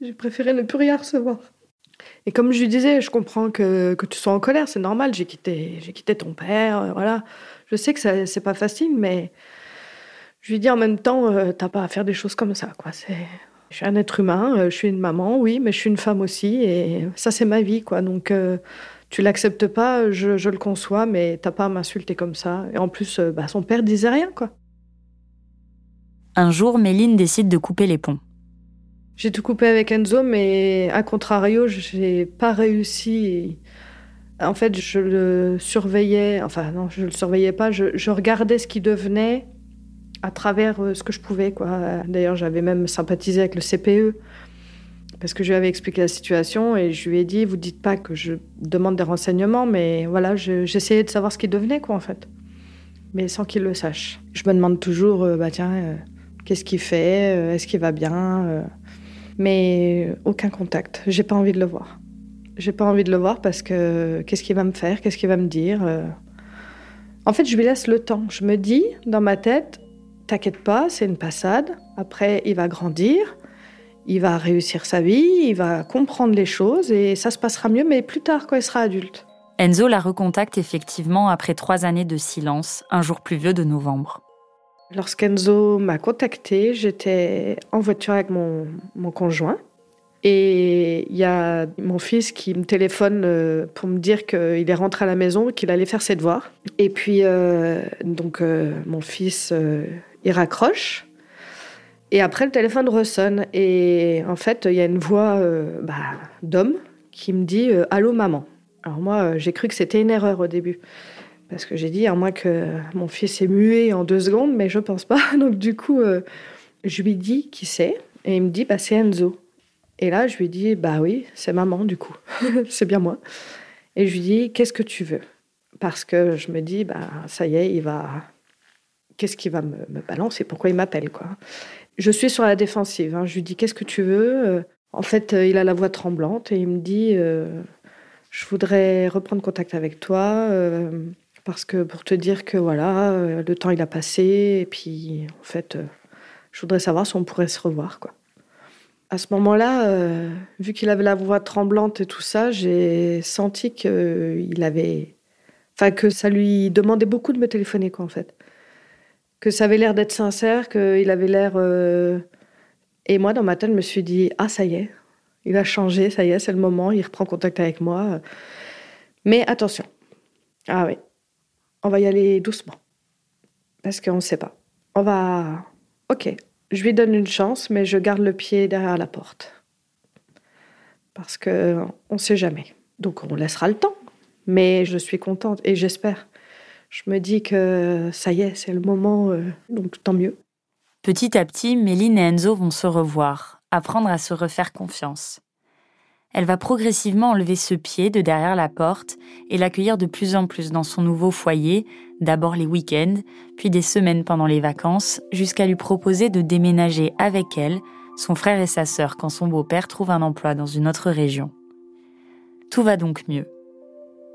S6: J'ai préféré ne plus rien recevoir. Et comme je lui disais, je comprends que, que tu sois en colère, c'est normal, j'ai quitté, j'ai quitté ton père, euh, voilà. Je sais que ça, c'est pas facile, mais je lui dis en même temps, euh, t'as pas à faire des choses comme ça, quoi. C'est, je suis un être humain, euh, je suis une maman, oui, mais je suis une femme aussi, et ça c'est ma vie, quoi. Donc euh, tu l'acceptes pas, je, le conçois, mais t'as pas à m'insulter comme ça. Et en plus, euh, bah, son père disait rien, quoi.
S2: Un jour, Méline décide de couper les ponts.
S6: J'ai tout coupé avec Enzo, mais à contrario, j'ai pas réussi. En fait, je le surveillais, enfin non, je le surveillais pas, je, regardais ce qui devenait à travers euh, ce que je pouvais. Quoi. D'ailleurs, j'avais même sympathisé avec le CPE parce que je lui avais expliqué la situation et je lui ai dit, vous dites pas que je demande des renseignements, mais voilà, j'essayais de savoir ce qu'il devenait, quoi, en fait. Mais sans qu'il le sache. Je me demande toujours, euh, bah tiens, euh, qu'est-ce qu'il fait Est-ce qu'il va bien Mais aucun contact. J'ai pas envie de le voir. J'ai pas envie de le voir parce que qu'est-ce qu'il va me faire? Qu'est-ce qu'il va me dire En fait, je lui laisse le temps. Je me dis, dans ma tête, T'inquiète pas, c'est une passade. Après, il va grandir, il va réussir sa vie, il va comprendre les choses et ça se passera mieux, mais plus tard quand il sera adulte.
S2: Enzo la recontacte effectivement après trois années de silence, un jour pluvieux de novembre.
S6: Lorsqu'Enzo m'a contacté, j'étais en voiture avec mon, mon conjoint. Et il y a mon fils qui me téléphone euh, pour me dire qu'il est rentré à la maison, qu'il allait faire ses devoirs. Et puis, euh, donc, euh, mon fils, il raccroche. Et après, le téléphone ressonne. Et en fait, il y a une voix bah, d'homme qui me dit Allô, maman. Alors, moi, j'ai cru que c'était une erreur au début. Parce que j'ai dit, à moins que mon fils est muet en deux secondes, mais je pense pas. Donc, du coup, je lui dis qui c'est. Et il me dit bah, C'est Enzo. Et là, je lui dis, bah oui, c'est maman du coup, c'est bien moi. Et je lui dis, qu'est-ce que tu veux? Parce que je me dis, bah ça y est, il va, qu'est-ce qu'il va me, balancer? Pourquoi il m'appelle quoi? Je suis sur la défensive. Hein. Je lui dis, qu'est-ce que tu veux? En fait, euh, il a la voix tremblante et il me dit, euh, je voudrais reprendre contact avec toi. Euh, parce que pour te dire que voilà, le temps il a passé et puis en fait, je voudrais savoir si on pourrait se revoir quoi. À ce moment-là, euh, vu qu'il avait la voix tremblante et tout ça, j'ai senti qu'il avait. Enfin, que ça lui demandait beaucoup de me téléphoner, quoi, en fait. Que ça avait l'air d'être sincère, qu'il avait l'air. Euh, et moi, dans ma tête, je me suis dit Ah, ça y est, il a changé, ça y est, c'est le moment, il reprend contact avec moi. Mais attention. Ah oui, on va y aller doucement. Parce qu'on ne sait pas. On va. Ok, je lui donne une chance, mais je garde le pied derrière la porte. Parce que on ne sait jamais. Donc on laissera le temps. Mais je suis contente et j'espère. Je me dis que ça y est, c'est le moment, euh, donc tant mieux.
S2: Petit à petit, Méline et Enzo vont se revoir, apprendre à se refaire confiance. Elle va progressivement enlever ce pied de derrière la porte et l'accueillir de plus en plus dans son nouveau foyer d'abord les week-ends, puis des semaines pendant les vacances, jusqu'à lui proposer de déménager avec elle, son frère et sa sœur quand son beau-père trouve un emploi dans une autre région. Tout va donc mieux.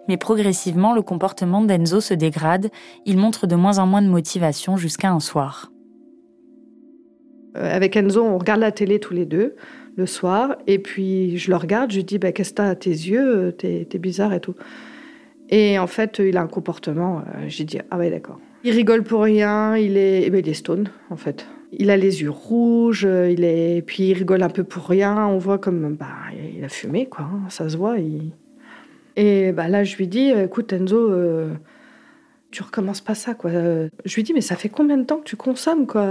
S2: Mais progressivement, le comportement d'Enzo se dégrade, il montre de moins en moins de motivation jusqu'à un soir.
S6: Euh, avec Enzo, on regarde la télé tous les deux le soir, et puis je le regarde, je lui dis bah, Qu'est-ce que t'as à tes yeux T'es bizarre et tout. Et en fait, il a un comportement, euh, j'ai dit, ah ouais, d'accord. Il rigole pour rien, il est, eh ben, il est stone, en fait. Il a les yeux rouges, il est, puis il rigole un peu pour rien. On voit comme, bah, il a fumé, quoi. Hein, ça se voit. Et bah, là, je lui dis, écoute, Enzo, euh, tu recommences pas ça, quoi. Je lui dis, mais ça fait combien de temps que tu consommes, quoi?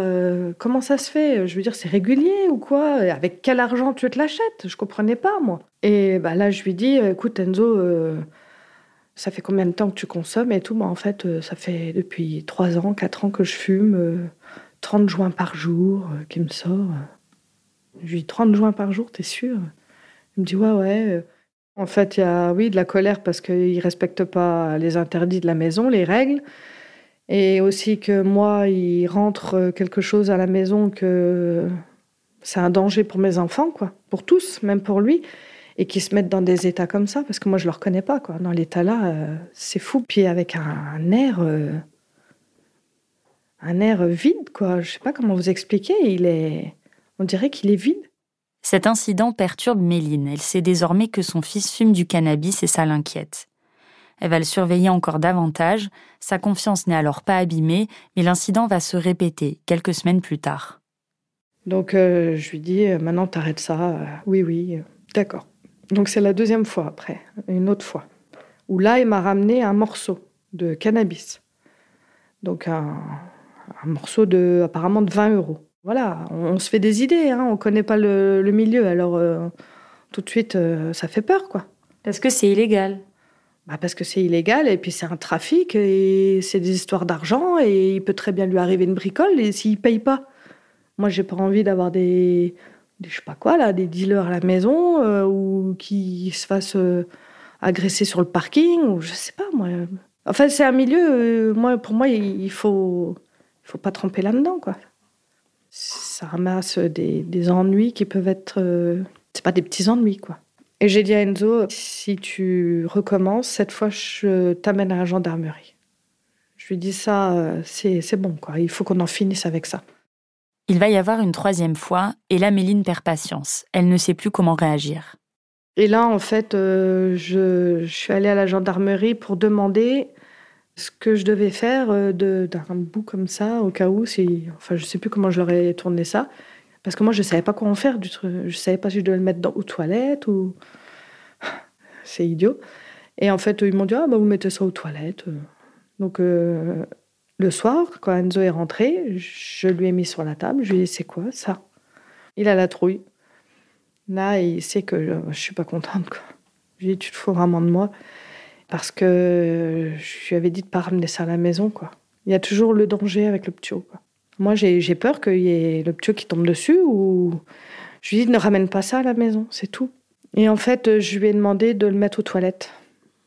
S6: Comment ça se fait? Je veux dire, c'est régulier ou quoi? Avec quel argent tu te l'achètes? Je comprenais pas, moi. Et bah, là, je lui dis, écoute, Enzo, euh, ça fait combien de temps que tu consommes et tout? Bah, En fait, euh, ça fait depuis 3 ans, 4 ans que je fume, 30 euh, joints par jour euh, qui me sort. Je lui dis 30 joints par jour, t'es sûr? Il me dit ouais, ouais. En fait, il y a, oui, de la colère parce qu'il ne respecte pas les interdits de la maison, les règles. Et aussi que moi, il rentre quelque chose à la maison que c'est un danger pour mes enfants, quoi. Pour tous, même pour lui et qui se mettent dans des états comme ça, parce que moi je ne le reconnais pas, quoi. Dans l'état là, euh, c'est fou. Puis avec un, air, euh, un air vide, quoi. Je sais pas comment vous expliquer. Il est, on dirait qu'il est vide.
S2: Cet incident perturbe Méline. Elle sait désormais que son fils fume du cannabis et ça l'inquiète. Elle va le surveiller encore davantage. Sa confiance n'est alors pas abîmée, mais l'incident va se répéter quelques semaines plus tard.
S6: Donc euh, je lui dis maintenant t'arrêtes ça. oui oui, d'accord. Donc c'est la deuxième fois après, une autre fois, où là, il m'a ramené un morceau de cannabis. Donc un, morceau de apparemment de 20 euros. Voilà, on, se fait des idées, hein, on ne connaît pas le, milieu, alors euh, tout de suite, euh, ça fait peur, quoi.
S2: Parce que c'est illégal.
S6: Bah parce que c'est illégal et puis c'est un trafic et c'est des histoires d'argent et il peut très bien lui arriver une bricole et s'il paye pas. Moi, j'ai pas envie d'avoir des, je sais pas quoi, là, des dealers à la maison euh, ou qui se fassent agresser sur le parking ou je sais pas moi. Enfin, c'est un milieu, moi, pour moi, il faut, il faut pas tremper là-dedans, quoi. Ça ramasse des, des, ennuis qui peuvent être, c'est pas des petits ennuis, quoi. Et j'ai dit à Enzo, si tu recommences, cette fois, je t'amène à la gendarmerie. Je lui dis ça, euh, c'est bon, quoi. Il faut qu'on en finisse avec ça.
S2: Il va y avoir une troisième fois, et là, Méline perd patience. Elle ne sait plus comment réagir.
S6: Et là, en fait, euh, je, suis allée à la gendarmerie pour demander ce que je devais faire euh, d'un bout comme ça, au cas où, si, enfin, je sais plus comment je leur ai tourné ça, parce que moi, je savais pas quoi en faire du truc. Je savais pas si je devais le mettre aux toilettes ou. C'est idiot. Et en fait, ils m'ont dit, ah, bah, vous mettez ça aux toilettes. Donc, euh, le soir, quand Enzo est rentré, je lui ai mis sur la table, je lui ai dit, c'est quoi ça? Il a la trouille. Là, il sait que je, ne suis pas contente. Je lui ai dit, tu te fous vraiment de moi. Parce que je lui avais dit de pas ramener ça à la maison. quoi. Il y a toujours le danger avec le ptio. Moi, j'ai peur qu'il y ait le ptio qui tombe dessus ou. Je lui ai dit, ne ramène pas ça à la maison, c'est tout. Et en fait, je lui ai demandé de le mettre aux toilettes.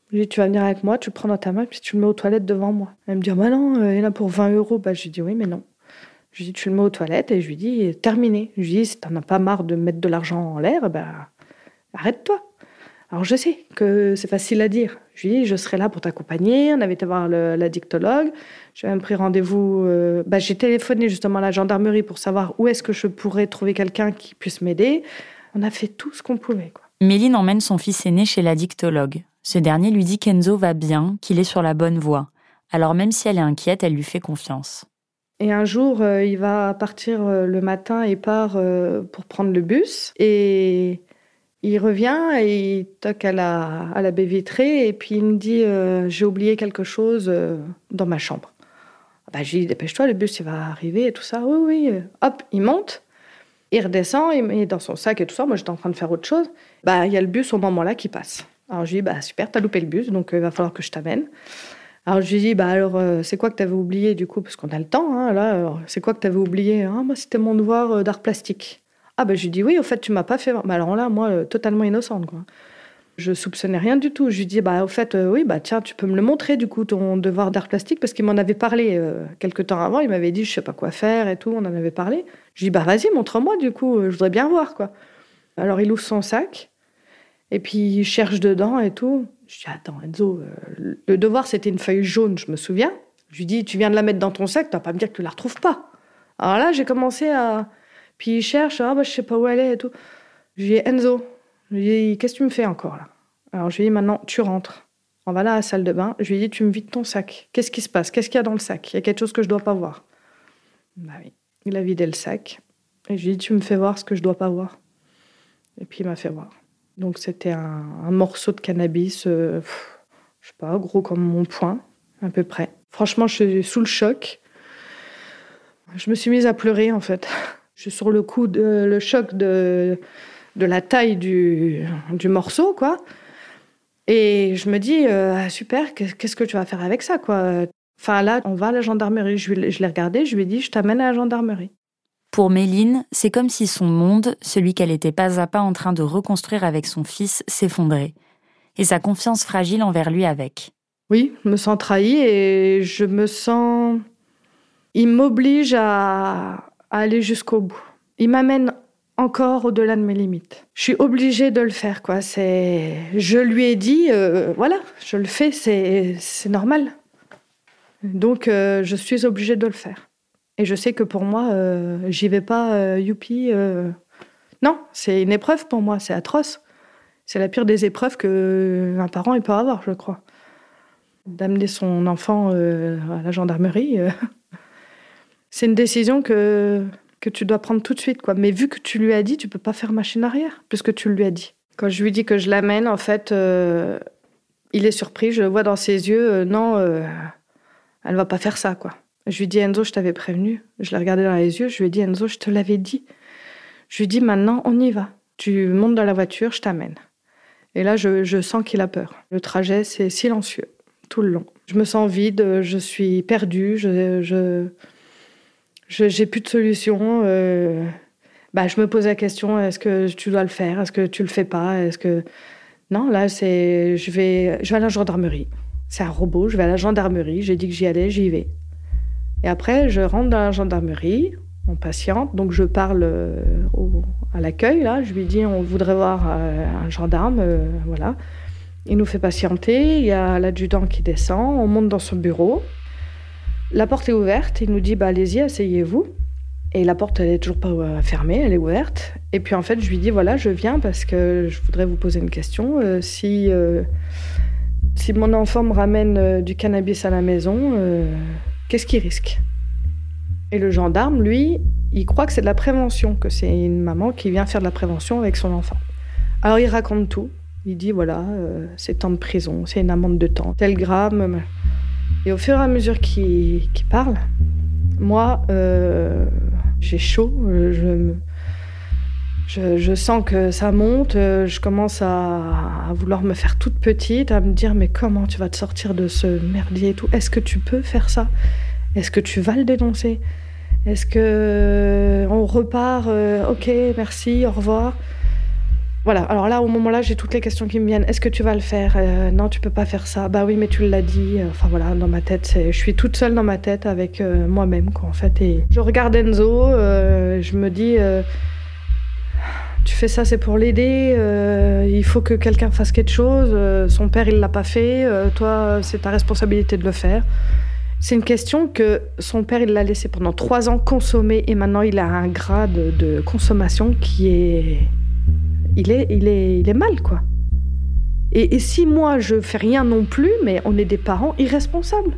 S6: Je lui ai dit, tu vas venir avec moi, tu le prends dans ta main, puis tu le mets aux toilettes devant moi. Elle me dit, bah non, euh, il y en a pour 20 euros. Bah, je lui ai dit, oui, mais non. Je lui ai dit, tu le mets aux toilettes, et je lui ai dit, terminé. Je lui ai dit, si t'en as pas marre de mettre de l'argent en l'air, bah, arrête-toi. Alors, je sais que c'est facile à dire. Je lui ai dit, je serai là pour t'accompagner. On avait été voir la dictologue. J'ai même pris rendez-vous. Euh, bah, j'ai téléphoné justement à la gendarmerie pour savoir où est-ce que je pourrais trouver quelqu'un qui puisse m'aider. On a fait tout ce qu'on pouvait. Quoi.
S2: Méline emmène son fils aîné chez la dictologue. Ce dernier lui dit qu'Enzo va bien, qu'il est sur la bonne voie. Alors même si elle est inquiète, elle lui fait confiance.
S6: Et un jour, euh, il va partir euh, le matin et part euh, pour prendre le bus. Et il revient et il toque à la, à la baie vitrée et puis il me dit J'ai oublié quelque chose dans ma chambre. Bah, je lui dis Dépêche-toi, le bus il va arriver et tout ça. Oui, oui. Hop, il monte. Il redescend, il met dans son sac et tout ça. Moi, j'étais en train de faire autre chose. Bah, il y a le bus au moment-là qui passe. Alors je lui dis, bah super, t'as loupé le bus, donc euh, il va falloir que je t'amène. Alors je lui dis, bah alors euh, c'est quoi que t'avais oublié du coup, parce qu'on a le temps, hein, là, c'est quoi que t'avais oublié? Ah, c'était mon devoir euh, d'art plastique. Ah bah je lui dis, oui, au fait tu m'as pas fait. Bah alors là, moi, totalement innocente, quoi. Je soupçonnais rien du tout. Je lui dis, bah au fait, oui, bah tiens, tu peux me le montrer du coup, ton devoir d'art plastique, parce qu'il m'en avait parlé quelques temps avant, il m'avait dit, je sais pas quoi faire et tout, on en avait parlé. Je lui dis, bah vas-y, montre-moi du coup, je voudrais bien voir, quoi. Alors il ouvre son sac, et puis il cherche dedans et tout. Je dis attends Enzo, euh, le devoir c'était une feuille jaune, je me souviens. Je lui dis tu viens de la mettre dans ton sac, tu vas pas me dire que tu la retrouves pas. Alors là j'ai commencé à, puis il cherche, ah bah je sais pas où elle est et tout. Je lui Enzo, je lui dis qu'est-ce que tu me fais encore là? Alors je lui dis maintenant tu rentres. On va là à la salle de bain. Je lui dis tu me vides ton sac. Qu'est-ce qui se passe? Qu'est-ce qu'il y a dans le sac? Il y a quelque chose que je dois pas voir. Bah oui. Il a vidé le sac. Et je lui dis tu me fais voir ce que je dois pas voir. Et puis il m'a fait voir. Donc c'était un, morceau de cannabis, euh, je sais pas, gros comme mon poing, à peu près. Franchement, je suis sous le choc. Je me suis mise à pleurer en fait. Je suis sur le coup de le choc de, de la taille du, du morceau, quoi. Et je me dis, euh, super, qu'est-ce que tu vas faire avec ça, quoi? Enfin là, on va à la gendarmerie. Je, je l'ai regardé, je lui ai dit, je t'amène à la gendarmerie.
S2: Pour Méline, c'est comme si son monde, celui qu'elle était pas à pas en train de reconstruire avec son fils, s'effondrait. Et sa confiance fragile envers lui avec.
S6: Oui, je me sens trahie et je me sens. Il m'oblige à... aller jusqu'au bout. Il m'amène encore au-delà de mes limites. Je suis obligée de le faire, quoi. C'est, je lui ai dit, euh, voilà, je le fais, c'est, c'est normal. Donc, euh, je suis obligée de le faire. Et je sais que pour moi, euh, j'y vais pas, youpi. Non, c'est une épreuve pour moi, c'est atroce. C'est la pire des épreuves qu'un parent il peut avoir, je crois. D'amener son enfant à la gendarmerie, c'est une décision que, que tu dois prendre tout de suite. Quoi. Mais vu que tu lui as dit, tu peux pas faire machine arrière, puisque tu lui as dit. Quand je lui dis que je l'amène, en fait, il est surpris, je vois dans ses yeux, non, elle va pas faire ça, quoi. Je lui dis Enzo, je t'avais prévenu. Je l'ai regardé dans les yeux. Je lui ai dit Enzo, je te l'avais dit. Je lui dit maintenant, on y va. Tu montes dans la voiture, je t'amène. Et là, je, sens qu'il a peur. Le trajet, c'est silencieux tout le long. Je me sens vide, je suis perdue, je, je, j'ai plus de solution. Euh, bah, je me pose la question est-ce que tu dois le faire? Est-ce que tu le fais pas? Est-ce que non Là, c'est je vais, je vais à la gendarmerie. C'est un robot. Je vais à la gendarmerie. J'ai dit que j'y allais, j'y vais. Et après, je rentre dans la gendarmerie, on patiente, donc je parle euh, à l'accueil, là, je lui dis on voudrait voir euh, un gendarme, voilà. Il nous fait patienter, il y a l'adjudant qui descend, on monte dans son bureau. La porte est ouverte, il nous dit bah, allez-y, asseyez-vous. Et la porte, elle est toujours pas euh, fermée, elle est ouverte. Et puis en fait, je lui dis voilà, je viens parce que je voudrais vous poser une question. Euh, si, euh, si mon enfant me ramène du cannabis à la maison, qu'est-ce qu'il risque? Et le gendarme, lui, il croit que c'est de la prévention, que c'est une maman qui vient faire de la prévention avec son enfant. Alors il raconte tout. Il dit voilà, c'est temps de prison, c'est une amende de temps, tel gramme. Et au fur et à mesure qu'il parle, moi, j'ai chaud, euh, je, je, sens que ça monte, euh, je commence à, vouloir me faire toute petite, à me dire mais comment tu vas te sortir de ce merdier et tout? Est-ce que tu peux faire ça? Est-ce que tu vas le dénoncer? Est-ce que euh, on repart Ok, merci, au revoir? Voilà, alors là, au moment-là, j'ai toutes les questions qui me viennent. Est-ce que tu vas le faire? Euh, Non, tu peux pas faire ça. Bah oui, mais tu l'as dit. Enfin voilà, dans ma tête, je suis toute seule dans ma tête avec euh, moi-même, quoi, en fait. Et je regarde Enzo, euh, je me dis, tu fais ça, c'est pour l'aider. il faut que quelqu'un fasse quelque chose. son père, il l'a pas fait. toi, c'est ta responsabilité de le faire. C'est une question que son père, il l'a laissé pendant trois ans consommer et maintenant il a un grade de consommation qui est il est, il est, il est mal, quoi. Et, si moi, je fais rien non plus, mais on est des parents irresponsables.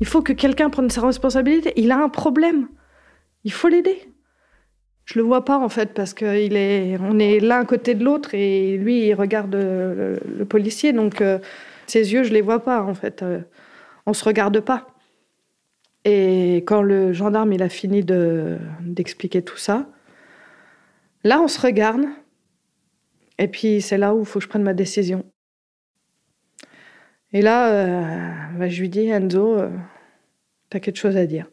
S6: Il faut que quelqu'un prenne sa responsabilité. Il a un problème. Il faut l'aider. Je le vois pas en fait parce qu'il est, on est l'un côté de l'autre et lui il regarde le, policier donc euh, ses yeux je les vois pas en fait. Euh, on se regarde pas. Et quand le gendarme il a fini de d'expliquer tout ça, Là, on se regarde. Et puis, c'est là où il faut que je prenne ma décision. Et là, euh, bah, je lui dis, Enzo, euh, t'as quelque chose à dire.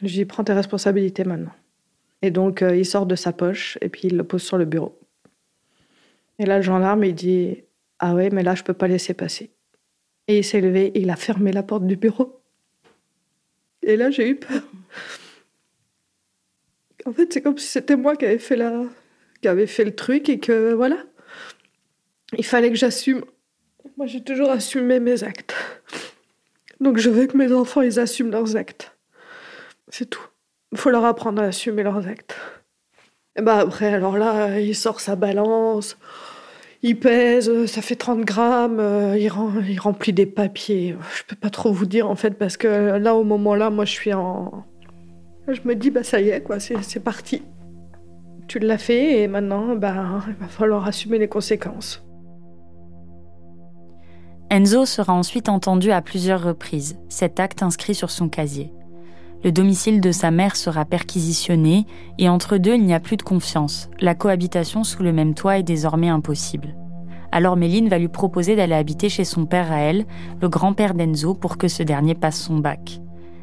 S6: Je lui dis, prends tes responsabilités maintenant. Et donc, euh, il sort de sa poche et puis il le pose sur le bureau. Et là, le gendarme, il dit, ah ouais, mais là, je peux pas laisser passer. Et il s'est levé et il a fermé la porte du bureau. Et là, j'ai eu peur. En fait, c'est comme si c'était moi qui avais fait la, qui avait fait le truc et que voilà, il fallait que j'assume. Moi, j'ai toujours assumé mes actes. Donc, je veux que mes enfants, ils assument leurs actes. C'est tout. Il faut leur apprendre à assumer leurs actes. Et bah après, alors là, il sort sa balance, il pèse, ça fait 30 grammes, il, il remplit des papiers. Je peux pas trop vous dire en fait, parce que là, au moment là, moi, je suis en, je me dis, bah ça y est, quoi, c'est parti. Tu l'as fait et maintenant, bah, il va falloir assumer les conséquences.
S2: Enzo sera ensuite entendu à plusieurs reprises, cet acte inscrit sur son casier. Le domicile de sa mère sera perquisitionné et entre deux, il n'y a plus de confiance. La cohabitation sous le même toit est désormais impossible. Alors Méline va lui proposer d'aller habiter chez son père à elle, le grand-père d'Enzo, pour que ce dernier passe son bac.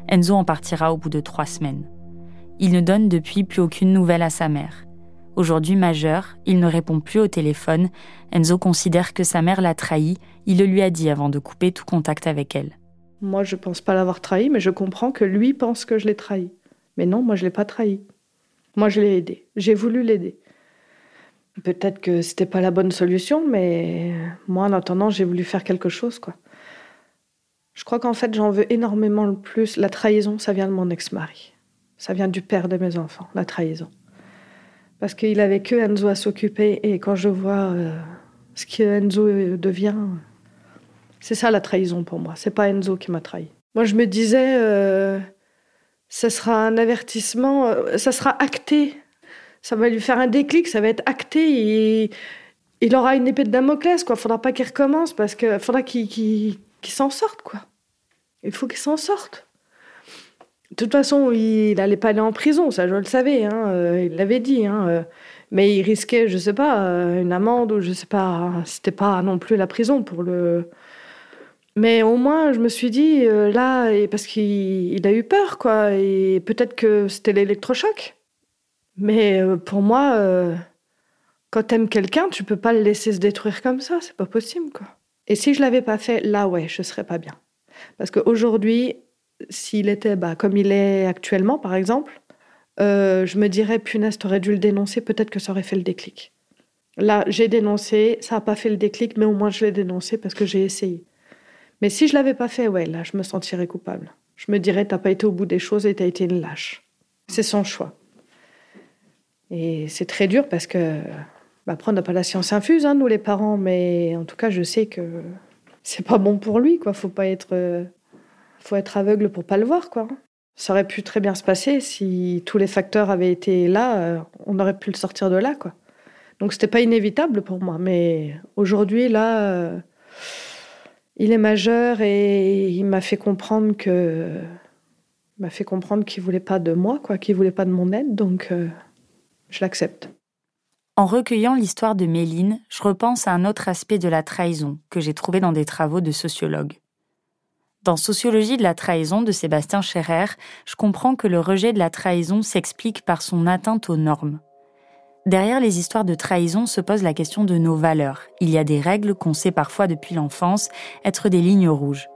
S2: Enzo en partira au bout de trois semaines. Il ne donne depuis plus aucune nouvelle à sa mère. Aujourd'hui majeur, il ne répond plus au téléphone. Enzo considère que sa mère l'a trahi. Il le lui a dit avant de couper tout contact avec elle.
S6: Moi, je pense pas l'avoir trahi, mais je comprends que lui pense que je l'ai trahi. Mais non, moi, je l'ai pas trahi. Moi, je l'ai aidé. J'ai voulu l'aider. Peut-être que c'était pas la bonne solution, mais moi, en attendant, j'ai voulu faire quelque chose, quoi. Je crois qu'en fait, j'en veux énormément le plus. La trahison, ça vient de mon ex-mari. Ça vient du père de mes enfants, la trahison. Parce qu'il avait que Enzo à s'occuper et quand je vois euh, ce que Enzo devient, c'est ça la trahison pour moi. C'est pas Enzo qui m'a trahi. Moi, je me disais, euh, ça sera un avertissement, euh, ça sera acté. Ça va lui faire un déclic, ça va être acté. Et il aura une épée de Damoclès, quoi. Faudra pas qu'il recommence parce que faudra qu'il s'en sorte. Il faut qu'il s'en sorte. De toute façon, il n'allait pas aller en prison, ça je le savais, hein, euh, il l'avait dit. Hein, euh, mais il risquait, je sais pas, euh, une amende ou je sais pas. C'était pas non plus la prison pour le. Mais au moins, je me suis dit, là, parce qu'il a eu peur, quoi, et peut-être que c'était l'électrochoc. Mais pour moi, quand t'aimes quelqu'un, tu peux pas le laisser se détruire comme ça, c'est pas possible, quoi. Et si je l'avais pas fait, là, ouais, je serais pas bien. Parce qu'aujourd'hui, s'il était bah, comme il est actuellement, par exemple, euh, je me dirais, punaise, t'aurais dû le dénoncer, peut-être que ça aurait fait le déclic. Là, j'ai dénoncé, ça n'a pas fait le déclic, mais au moins je l'ai dénoncé parce que j'ai essayé. Mais si je l'avais pas fait, ouais, là, je me sentirais coupable. Je me dirais, t'as pas été au bout des choses et t'as été une lâche. C'est son choix. Et c'est très dur parce que, bah, après, on n'a pas la science infuse, hein, nous les parents, mais en tout cas, je sais que c'est pas bon pour lui, quoi. Faut pas être, euh, faut être aveugle pour pas le voir, quoi. Ça aurait pu très bien se passer si tous les facteurs avaient été là, euh, on aurait pu le sortir de là, quoi. Donc c'était pas inévitable pour moi, mais aujourd'hui là, euh, il est majeur et il m'a fait comprendre que m'a fait comprendre qu'il voulait pas de moi, quoi, qu'il voulait pas de mon aide, donc euh, je l'accepte.
S2: En recueillant l'histoire de Méline, je repense à un autre aspect de la trahison que j'ai trouvé dans des travaux de sociologues. Dans Sociologie de la trahison de Sébastien Scherer, je comprends que le rejet de la trahison s'explique par son atteinte aux normes. Derrière les histoires de trahison se pose la question de nos valeurs. Il y a des règles qu'on sait parfois depuis l'enfance être des lignes rouges.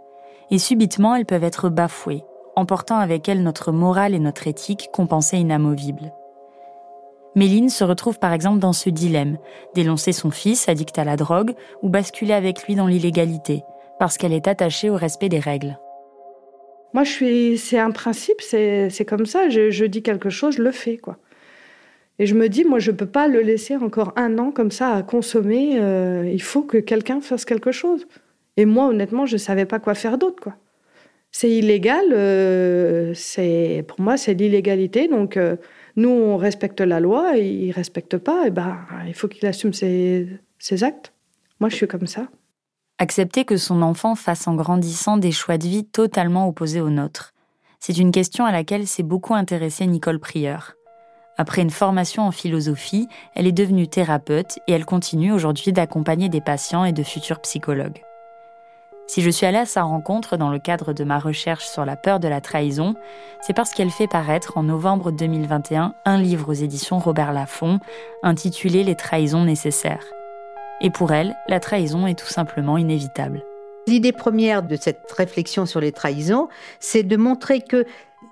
S2: Et subitement, elles peuvent être bafouées, emportant avec elles notre morale et notre éthique qu'on inamovibles. Méline se retrouve par exemple dans ce dilemme, dénoncer son fils addict à la drogue ou basculer avec lui dans l'illégalité, parce qu'elle est attachée au respect des règles.
S6: Moi, je suis, c'est un principe, c'est, comme ça. Je, dis quelque chose, je le fais, quoi. Et je me dis, moi, je peux pas le laisser encore un an comme ça à consommer. Euh, il faut que quelqu'un fasse quelque chose. Et moi, honnêtement, je savais pas quoi faire d'autre, quoi. C'est illégal. Euh, pour moi, c'est l'illégalité. Donc, euh, nous, on respecte la loi. Et il respecte pas. Et ben, il faut qu'il assume ses actes. Moi, je suis comme ça.
S2: Accepter que son enfant fasse en grandissant des choix de vie totalement opposés aux nôtres. C'est une question à laquelle s'est beaucoup intéressée Nicole Prieur. Après une formation en philosophie, elle est devenue thérapeute et elle continue aujourd'hui d'accompagner des patients et de futurs psychologues. Si je suis allée à sa rencontre dans le cadre de ma recherche sur la peur de la trahison, c'est parce qu'elle fait paraître en novembre 2021 un livre aux éditions Robert Laffont intitulé Les trahisons nécessaires. Et pour elle, la trahison est tout simplement inévitable.
S7: L'idée première de cette réflexion sur les trahisons, c'est de montrer que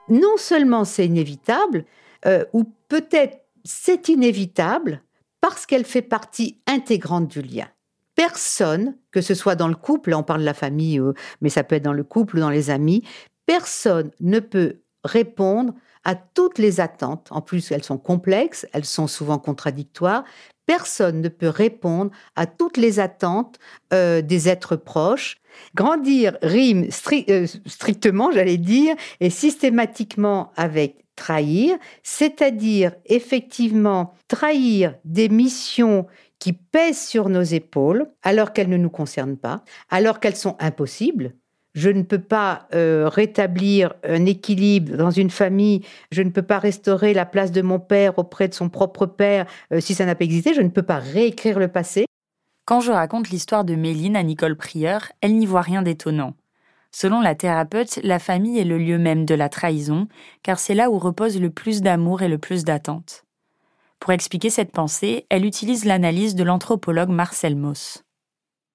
S7: non seulement c'est inévitable, euh, ou peut-être c'est inévitable parce qu'elle fait partie intégrante du lien. Personne, que ce soit dans le couple, on parle de la famille, euh, mais ça peut être dans le couple ou dans les amis, personne ne peut répondre à toutes les attentes. En plus, elles sont complexes, elles sont souvent contradictoires personne ne peut répondre à toutes les attentes euh, des êtres proches. Grandir rime euh, strictement, j'allais dire, et systématiquement avec trahir, c'est-à-dire effectivement trahir des missions qui pèsent sur nos épaules alors qu'elles ne nous concernent pas, alors qu'elles sont impossibles, je ne peux pas euh, rétablir un équilibre dans une famille, je ne peux pas restaurer la place de mon père auprès de son propre père euh, si ça n'a pas existé, je ne peux pas réécrire le passé.
S2: Quand je raconte l'histoire de Méline à Nicole Prieur, elle n'y voit rien d'étonnant. Selon la thérapeute, la famille est le lieu même de la trahison, car c'est là où repose le plus d'amour et le plus d'attente. Pour expliquer cette pensée, elle utilise l'analyse de l'anthropologue Marcel Mauss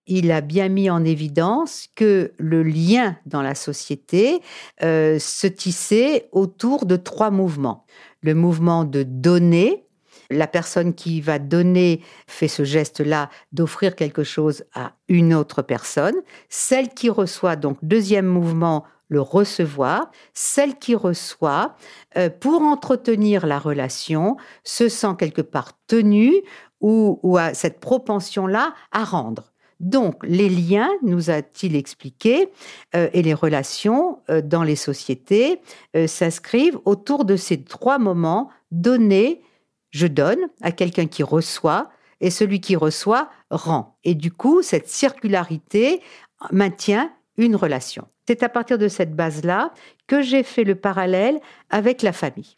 S7: il a bien mis en évidence que le lien dans la société euh, se tissait autour de trois mouvements. Le mouvement de donner, la personne qui va donner fait ce geste-là d'offrir quelque chose à une autre personne. Celle qui reçoit, donc deuxième mouvement, le recevoir. Celle qui reçoit, euh, pour entretenir la relation, se sent quelque part tenue ou, ou a cette propension-là à rendre. Donc, les liens, nous a-t-il expliqué, euh, et les relations euh, dans les sociétés euh, s'inscrivent autour de ces trois moments donner, je donne à quelqu'un qui reçoit, et celui qui reçoit rend. Et du coup, cette circularité maintient une relation. C'est à partir de cette base-là que j'ai fait le parallèle avec la famille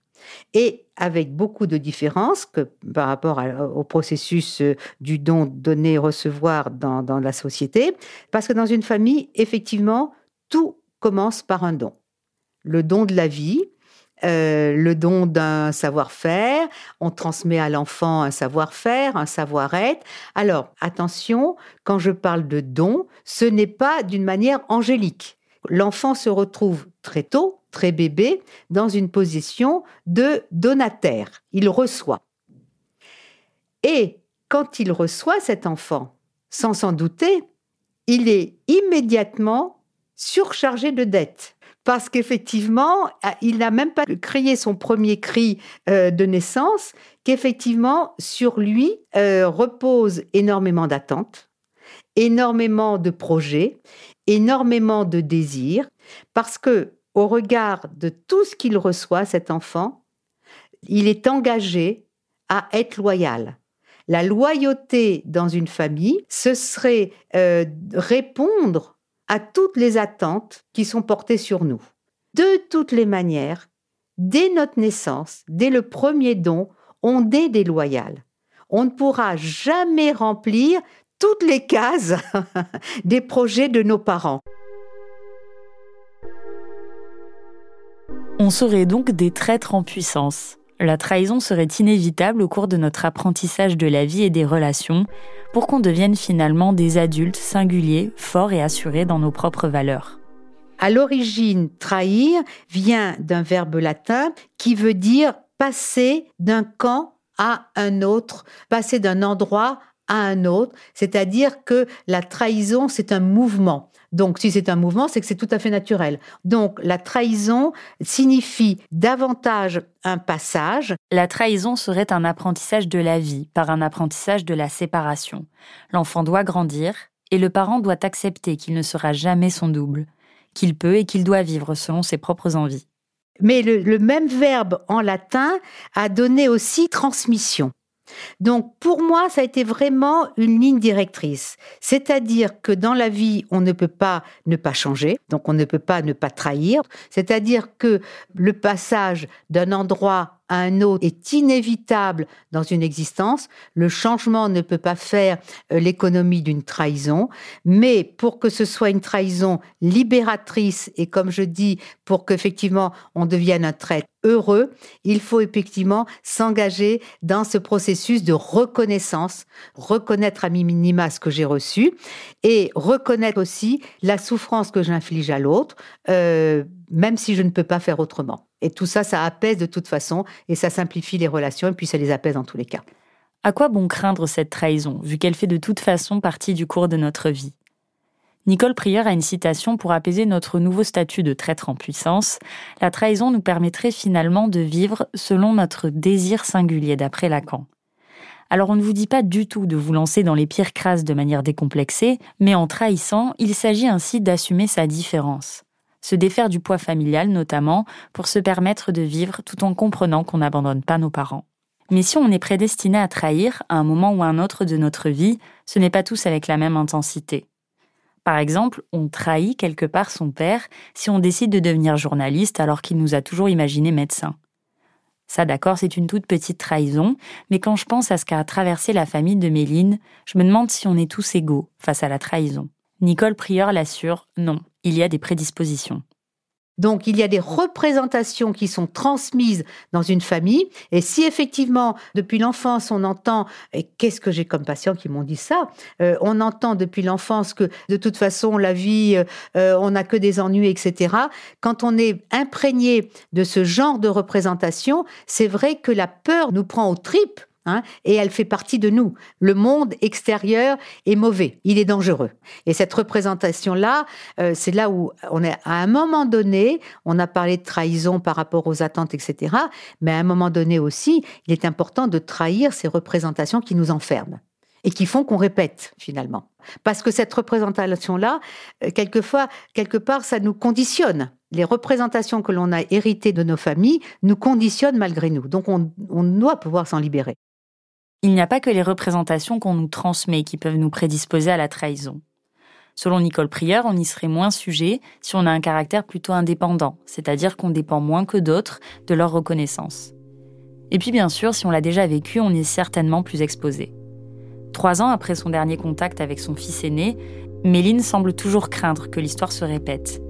S7: et avec beaucoup de différences que, par rapport au processus euh, du don, donner, recevoir dans, la société, parce que dans une famille, effectivement, tout commence par un don. Le don de la vie, euh, le don d'un savoir-faire, on transmet à l'enfant un savoir-faire, un savoir-être. Alors, attention, quand je parle de don, ce n'est pas d'une manière angélique. L'enfant se retrouve très tôt très bébé, dans une position de donataire. Il reçoit. Et quand il reçoit cet enfant, sans s'en douter, il est immédiatement surchargé de dettes. Parce qu'effectivement, ah, il n'a même pas crié son premier cri euh, de naissance, qu'effectivement, sur lui euh, repose énormément d'attentes, énormément de projets, énormément de désirs, parce que au regard de tout ce qu'il reçoit, cet enfant, il est engagé à être loyal. La loyauté dans une famille, ce serait euh, répondre à toutes les attentes qui sont portées sur nous. De toutes les manières, dès notre naissance, dès le premier don, on est déloyal. On ne pourra jamais remplir toutes les cases des projets de nos parents.
S2: On serait donc des traîtres en puissance. La trahison serait inévitable au cours de notre apprentissage de la vie et des relations pour qu'on devienne finalement des adultes singuliers, forts et assurés dans nos propres valeurs.
S7: À l'origine, trahir vient d'un verbe latin qui veut dire passer d'un camp à un autre, passer d'un endroit à un autre, c'est-à-dire que la trahison, c'est un mouvement. Donc, si c'est un mouvement, c'est que c'est tout à fait naturel. Donc, la trahison signifie davantage un passage.
S2: La trahison serait un apprentissage de la vie par un apprentissage de la séparation. L'enfant doit grandir et le parent doit accepter qu'il ne sera jamais son double, qu'il peut et qu'il doit vivre selon ses propres envies.
S7: Mais le, le même verbe en latin a donné aussi transmission. Donc pour moi, ça a été vraiment une ligne directrice. C'est-à-dire que dans la vie, on ne peut pas ne pas changer, donc on ne peut pas ne pas trahir. C'est-à-dire que le passage d'un endroit un autre est inévitable dans une existence. Le changement ne peut pas faire euh, l'économie d'une trahison, mais pour que ce soit une trahison libératrice et comme je dis, pour qu'effectivement on devienne un traître heureux, il faut effectivement s'engager dans ce processus de reconnaissance, reconnaître à minima ce que j'ai reçu et reconnaître aussi la souffrance que j'inflige à l'autre, euh, même si je ne peux pas faire autrement. Et tout ça, ça apaise de toute façon et ça simplifie les relations et puis ça les apaise dans tous les cas.
S2: À quoi bon craindre cette trahison, vu qu'elle fait de toute façon partie du cours de notre vie? Nicole Prieur a une citation pour apaiser notre nouveau statut de traître en puissance. La trahison nous permettrait finalement de vivre selon notre désir singulier, d'après Lacan. Alors on ne vous dit pas du tout de vous lancer dans les pires crasses de manière décomplexée, mais en trahissant, il s'agit ainsi d'assumer sa différence se défaire du poids familial notamment, pour se permettre de vivre tout en comprenant qu'on n'abandonne pas nos parents. Mais si on est prédestiné à trahir à un moment ou un autre de notre vie, ce n'est pas tous avec la même intensité. Par exemple, on trahit quelque part son père si on décide de devenir journaliste alors qu'il nous a toujours imaginé médecin. Ça d'accord, c'est une toute petite trahison, mais quand je pense à ce qu'a traversé la famille de Méline, je me demande si on est tous égaux face à la trahison. Nicole Prieur l'assure, non, il y a des prédispositions.
S7: Donc il y a des représentations qui sont transmises dans une famille. Et si effectivement, depuis l'enfance, on entend, et qu'est-ce que j'ai comme patients qui m'ont dit ça, euh, on entend depuis l'enfance que de toute façon, la vie, euh, on n'a que des ennuis, etc. Quand on est imprégné de ce genre de représentation, c'est vrai que la peur nous prend aux tripes Hein, et elle fait partie de nous. Le monde extérieur est mauvais, il est dangereux. Et cette représentation-là, euh, c'est là où on est à un moment donné, on a parlé de trahison par rapport aux attentes, etc. Mais à un moment donné aussi, il est important de trahir ces représentations qui nous enferment et qui font qu'on répète finalement. Parce que cette représentation-là, euh, quelquefois, quelque part, ça nous conditionne. Les représentations que l'on a héritées de nos familles nous conditionnent malgré nous. Donc on doit pouvoir s'en libérer.
S2: Il n'y a pas que les représentations qu'on nous transmet qui peuvent nous prédisposer à la trahison. Selon Nicole Prieur, on y serait moins sujet si on a un caractère plutôt indépendant, c'est-à-dire qu'on dépend moins que d'autres de leur reconnaissance. Et puis bien sûr, si on l'a déjà vécu, on est certainement plus exposé. Trois ans après son dernier contact avec son fils aîné, Méline semble toujours craindre que l'histoire se répète.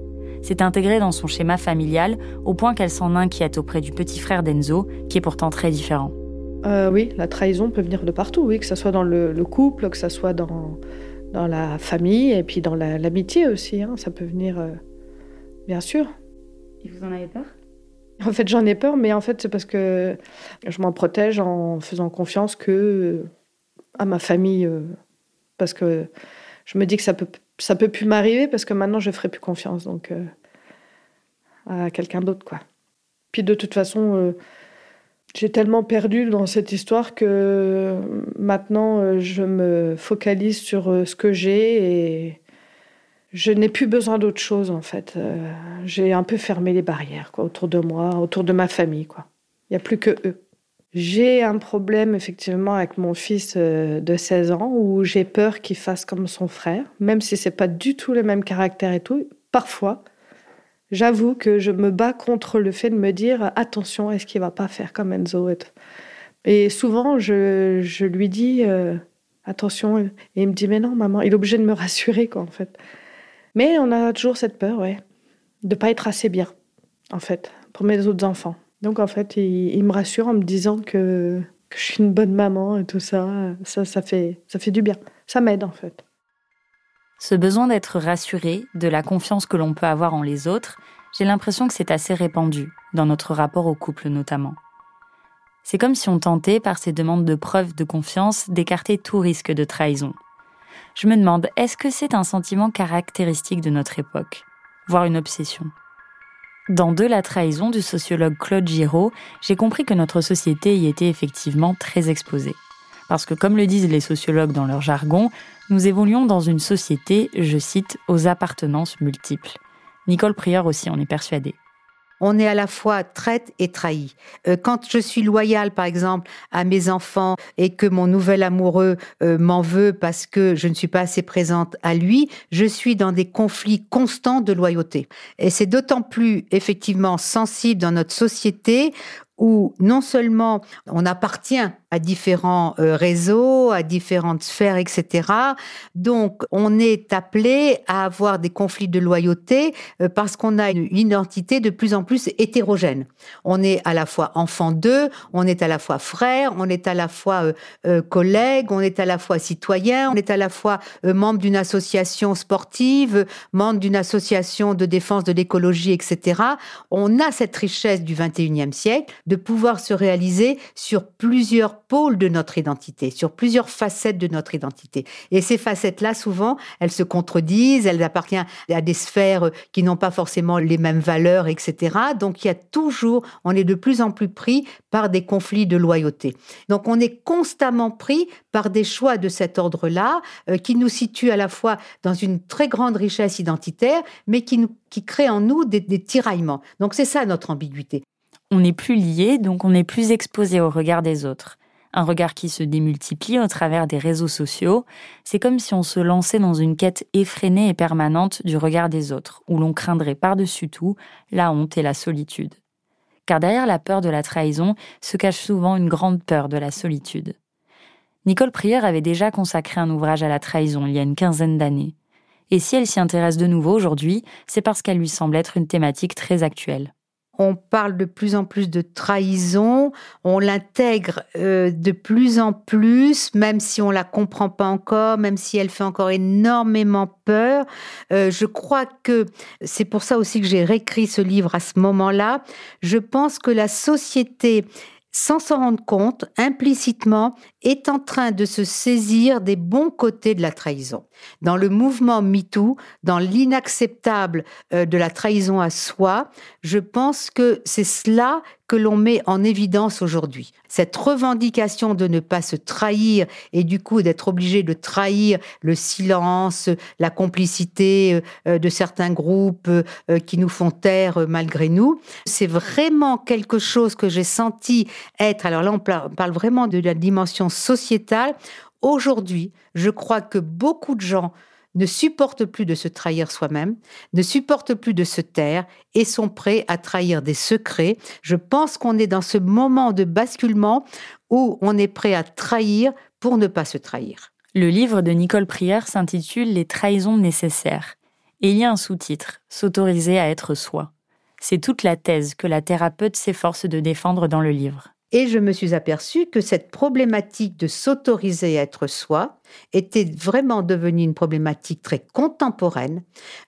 S2: C'est intégré dans son schéma familial au point qu'elle s'en inquiète auprès du petit frère d'Enzo, qui est pourtant très différent.
S6: Euh, oui, la trahison peut venir de partout, oui, que ce soit dans le, couple, que ce soit dans, dans la famille et puis dans l'amitié aussi. Hein, ça peut venir, euh, bien sûr.
S2: Et vous en avez peur?
S6: En fait, j'en ai peur, mais en fait, c'est parce que je m'en protège en faisant confiance que à ma famille, euh, parce que je me dis que ça peut ça peut plus m'arriver parce que maintenant je ferai plus confiance donc euh, à quelqu'un d'autre quoi. Puis de toute façon, euh, j'ai tellement perdu dans cette histoire que maintenant euh, je me focalise sur ce que j'ai et je n'ai plus besoin d'autre chose en fait. j'ai un peu fermé les barrières quoi autour de moi, autour de ma famille quoi. Il n'y a plus que eux. J'ai un problème effectivement avec mon fils euh, de 16 ans où j'ai peur qu'il fasse comme son frère, même si c'est pas du tout le même caractère et tout. Parfois, j'avoue que je me bats contre le fait de me dire attention, est-ce qu'il va pas faire comme Enzo et, souvent, je, lui dis euh, attention et il me dit mais non maman, il est obligé de me rassurer quoi en fait. Mais on a toujours cette peur, ouais, de pas être assez bien en fait pour mes autres enfants. Donc en fait, il, me rassure en me disant que, je suis une bonne maman et tout ça. Ça, ça fait, ça fait du bien. Ça m'aide en fait.
S2: Ce besoin d'être rassuré, de la confiance que l'on peut avoir en les autres, j'ai l'impression que c'est assez répandu, dans notre rapport au couple notamment. C'est comme si on tentait, par ces demandes de preuves de confiance, d'écarter tout risque de trahison. Je me demande, est-ce que c'est un sentiment caractéristique de notre époque, voire une obsession? Dans De la trahison du sociologue Claude Giraud, j'ai compris que notre société y était effectivement très exposée. Parce que comme le disent les sociologues dans leur jargon, nous évoluons dans une société, je cite, aux appartenances multiples. Nicole Prieur aussi en est persuadée
S7: on est à la fois traite et trahi. Euh, quand je suis loyale, par exemple, à mes enfants et que mon nouvel amoureux euh, m'en veut parce que je ne suis pas assez présente à lui, je suis dans des conflits constants de loyauté. Et c'est d'autant plus effectivement sensible dans notre société où non seulement on appartient à différents euh, réseaux, à différentes sphères, etc. Donc, on est appelé à avoir des conflits de loyauté euh, parce qu'on a une identité de plus en plus hétérogène. On est à la fois enfant d'eux, on est à la fois frère, on est à la fois euh, collègue, on est à la fois citoyen, on est à la fois membre d'une association sportive, membre d'une association de défense de l'écologie, etc. On a cette richesse du 21e siècle de pouvoir se réaliser sur plusieurs pôles de notre identité, sur plusieurs facettes de notre identité. Et ces facettes-là, souvent, elles se contredisent, elles appartiennent à des sphères qui n'ont pas forcément les mêmes valeurs, etc. Donc il y a toujours, on est de plus en plus pris par des conflits de loyauté. Donc on est constamment pris par des choix de cet ordre-là, euh, qui nous situent à la fois dans une très grande richesse identitaire, mais qui, nous, qui créent en nous des, des tiraillements. Donc c'est ça notre ambiguïté.
S2: On n'est plus lié, donc on est plus exposé au regard des autres un regard qui se démultiplie au travers des réseaux sociaux, c'est comme si on se lançait dans une quête effrénée et permanente du regard des autres, où l'on craindrait par-dessus tout la honte et la solitude. Car derrière la peur de la trahison se cache souvent une grande peur de la solitude. Nicole Prieur avait déjà consacré un ouvrage à la trahison il y a une quinzaine d'années. Et si elle s'y intéresse de nouveau aujourd'hui, c'est parce qu'elle lui semble être une thématique très actuelle
S7: on parle de plus en plus de trahison, on l'intègre euh, de plus en plus, même si on la comprend pas encore, même si elle fait encore énormément peur. Euh, je crois que c'est pour ça aussi que j'ai réécrit ce livre à ce moment-là. Je pense que la société sans s'en rendre compte, implicitement, est en train de se saisir des bons côtés de la trahison. Dans le mouvement MeToo, dans l'inacceptable euh, de la trahison à soi, je pense que c'est cela que l'on met en évidence aujourd'hui. Cette revendication de ne pas se trahir et du coup d'être obligé de trahir le silence, la complicité euh, de certains groupes euh, qui nous font taire malgré nous, c'est vraiment quelque chose que j'ai senti être, alors là on parle vraiment de la dimension sociétale. Aujourd'hui, je crois que beaucoup de gens ne supportent plus de se trahir soi-même, ne supportent plus de se taire et sont prêts à trahir des secrets. Je pense qu'on est dans ce moment de basculement où on est prêt à trahir pour ne pas se trahir.
S2: Le livre de Nicole Prière s'intitule Les trahisons nécessaires. Et il y a un sous-titre, S'autoriser à être soi. C'est toute la thèse que la thérapeute s'efforce de défendre dans le livre.
S7: Et je me suis aperçue que cette problématique de s'autoriser à être soi était vraiment devenue une problématique très contemporaine,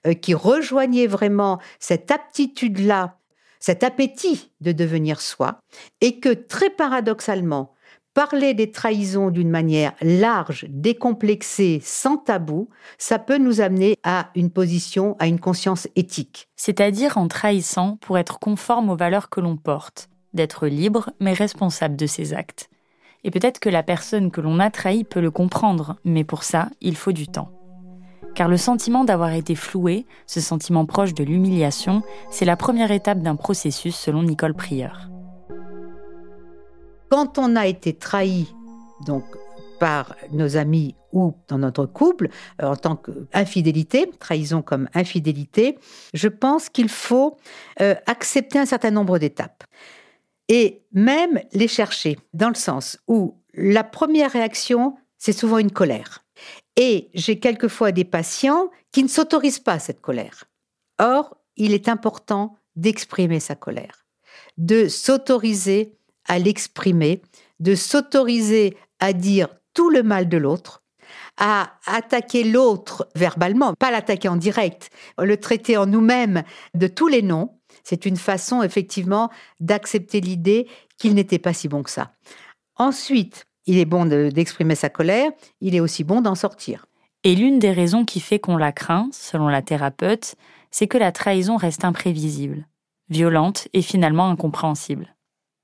S7: euh, qui rejoignait vraiment cette aptitude-là, cet appétit de devenir soi, et que très paradoxalement, parler des trahisons d'une manière large, décomplexée, sans tabou, ça peut nous amener à une position, à une conscience éthique.
S2: C'est-à-dire en trahissant pour être conforme aux valeurs que l'on porte, d'être libre mais responsable de ses actes. Et peut-être que la personne que l'on a trahi peut le comprendre, mais pour ça, il faut du temps. Car le sentiment d'avoir été floué, ce sentiment proche de l'humiliation, c'est la première étape d'un processus selon Nicole Prieur.
S7: Quand on a été trahi, donc par nos amis ou dans notre couple, euh, en tant qu'infidélité, trahison comme infidélité, je pense qu'il faut euh, accepter un certain nombre d'étapes. Et même les chercher, dans le sens où la première réaction, c'est souvent une colère. Et j'ai quelquefois des patients qui ne s'autorisent pas cette colère. Or, il est important d'exprimer sa colère, de s'autoriser à l'exprimer, de s'autoriser à dire tout le mal de l'autre, à attaquer l'autre verbalement, pas l'attaquer en direct, le traiter en nous-mêmes de tous les noms. C'est une façon effectivement d'accepter l'idée qu'il n'était pas si bon que ça. Ensuite, il est bon d'exprimer sa colère, il est aussi bon d'en sortir.
S2: Et l'une des raisons qui fait qu'on la craint, selon la thérapeute, c'est que la trahison reste imprévisible, violente et finalement incompréhensible.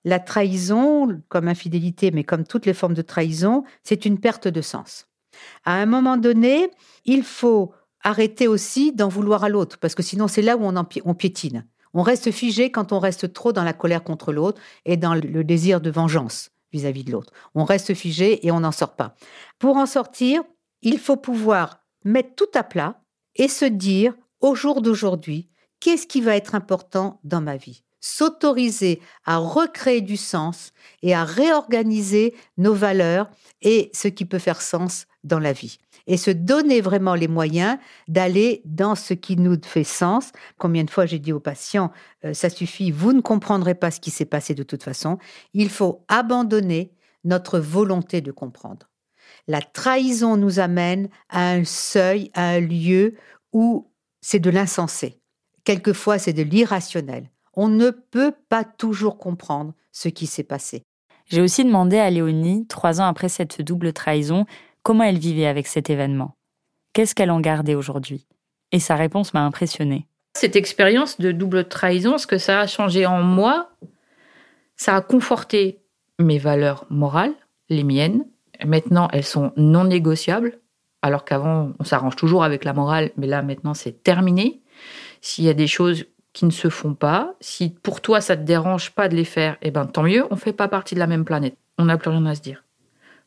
S7: La trahison, comme infidélité, mais comme toutes les formes de trahison, c'est une perte de sens. À un moment donné, il faut arrêter aussi d'en vouloir à l'autre, parce que sinon c'est là où on, on piétine. On reste figé quand on reste trop dans la colère contre l'autre et dans le désir de vengeance vis-à-vis de l'autre. On reste figé et on n'en sort pas. Pour en sortir, il faut pouvoir mettre tout à plat et se dire, au jour d'aujourd'hui, qu'est-ce qui va être important dans ma vie? S'autoriser à recréer du sens et à réorganiser nos valeurs et ce qui peut faire sens dans la vie. Et se donner vraiment les moyens d'aller dans ce qui nous fait sens. Combien de fois j'ai dit aux patients, euh, ça suffit, vous ne comprendrez pas ce qui s'est passé de toute façon. Il faut abandonner notre volonté de comprendre. La trahison nous amène à un seuil, à un lieu où c'est de l'insensé. Quelquefois, c'est de l'irrationnel on ne peut pas toujours comprendre ce qui s'est passé.
S2: J'ai aussi demandé à Léonie, trois ans après cette double trahison, comment elle vivait avec cet événement? Qu'est-ce qu'elle en gardait aujourd'hui? Et sa réponse m'a impressionnée.
S4: Cette expérience de double trahison, ce que ça a changé en moi, ça a conforté mes valeurs morales, les miennes. Maintenant, elles sont non négociables, alors qu'avant, on s'arrange toujours avec la morale, mais là, maintenant, c'est terminé. S'il y a des choses qui ne se font pas. Si pour toi ça te dérange pas de les faire, eh ben tant mieux. On fait pas partie de la même planète. On n'a plus rien à se dire.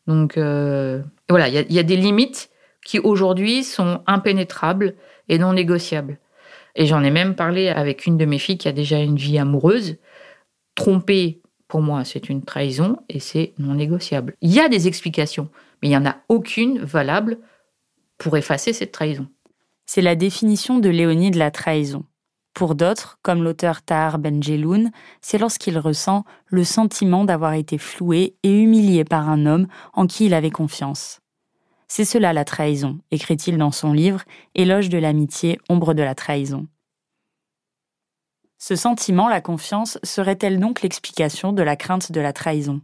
S4: Donc euh, voilà, il y, a des limites qui aujourd'hui sont impénétrables et non négociables. Et j'en ai même parlé avec une de mes filles qui a déjà une vie amoureuse. Tromper, pour moi, c'est une trahison et c'est non négociable. Il y a des explications, mais il n'y en a aucune valable pour effacer cette trahison.
S2: C'est la définition de Léonie de la trahison. Pour d'autres, comme l'auteur Tahar Benjeloun, c'est lorsqu'il ressent le sentiment d'avoir été floué et humilié par un homme en qui il avait confiance. C'est cela la trahison, écrit-il dans son livre Éloge de l'amitié, ombre de la trahison. Ce sentiment, la confiance, serait-elle donc l'explication de la crainte de la trahison?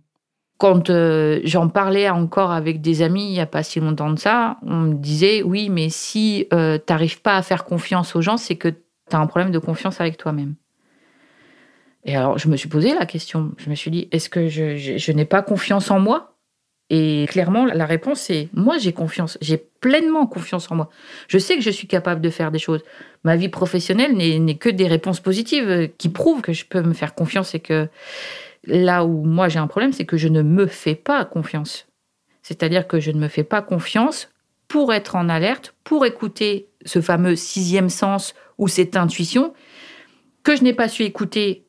S4: Quand euh, j'en parlais encore avec des amis il n'y a pas si longtemps de ça, on me disait oui, mais si euh, tu n'arrives pas à faire confiance aux gens, c'est que tu as un problème de confiance avec toi-même. Et alors, je me suis posé la question. Je me suis dit, est-ce que je, n'ai pas confiance en moi? Et clairement, la réponse est, moi, j'ai confiance. J'ai pleinement confiance en moi. Je sais que je suis capable de faire des choses. Ma vie professionnelle n'est que des réponses positives qui prouvent que je peux me faire confiance et que là où moi j'ai un problème, c'est que je ne me fais pas confiance. C'est-à-dire que je ne me fais pas confiance pour être en alerte, pour écouter ce fameux sixième sens ou cette intuition que je n'ai pas su écouter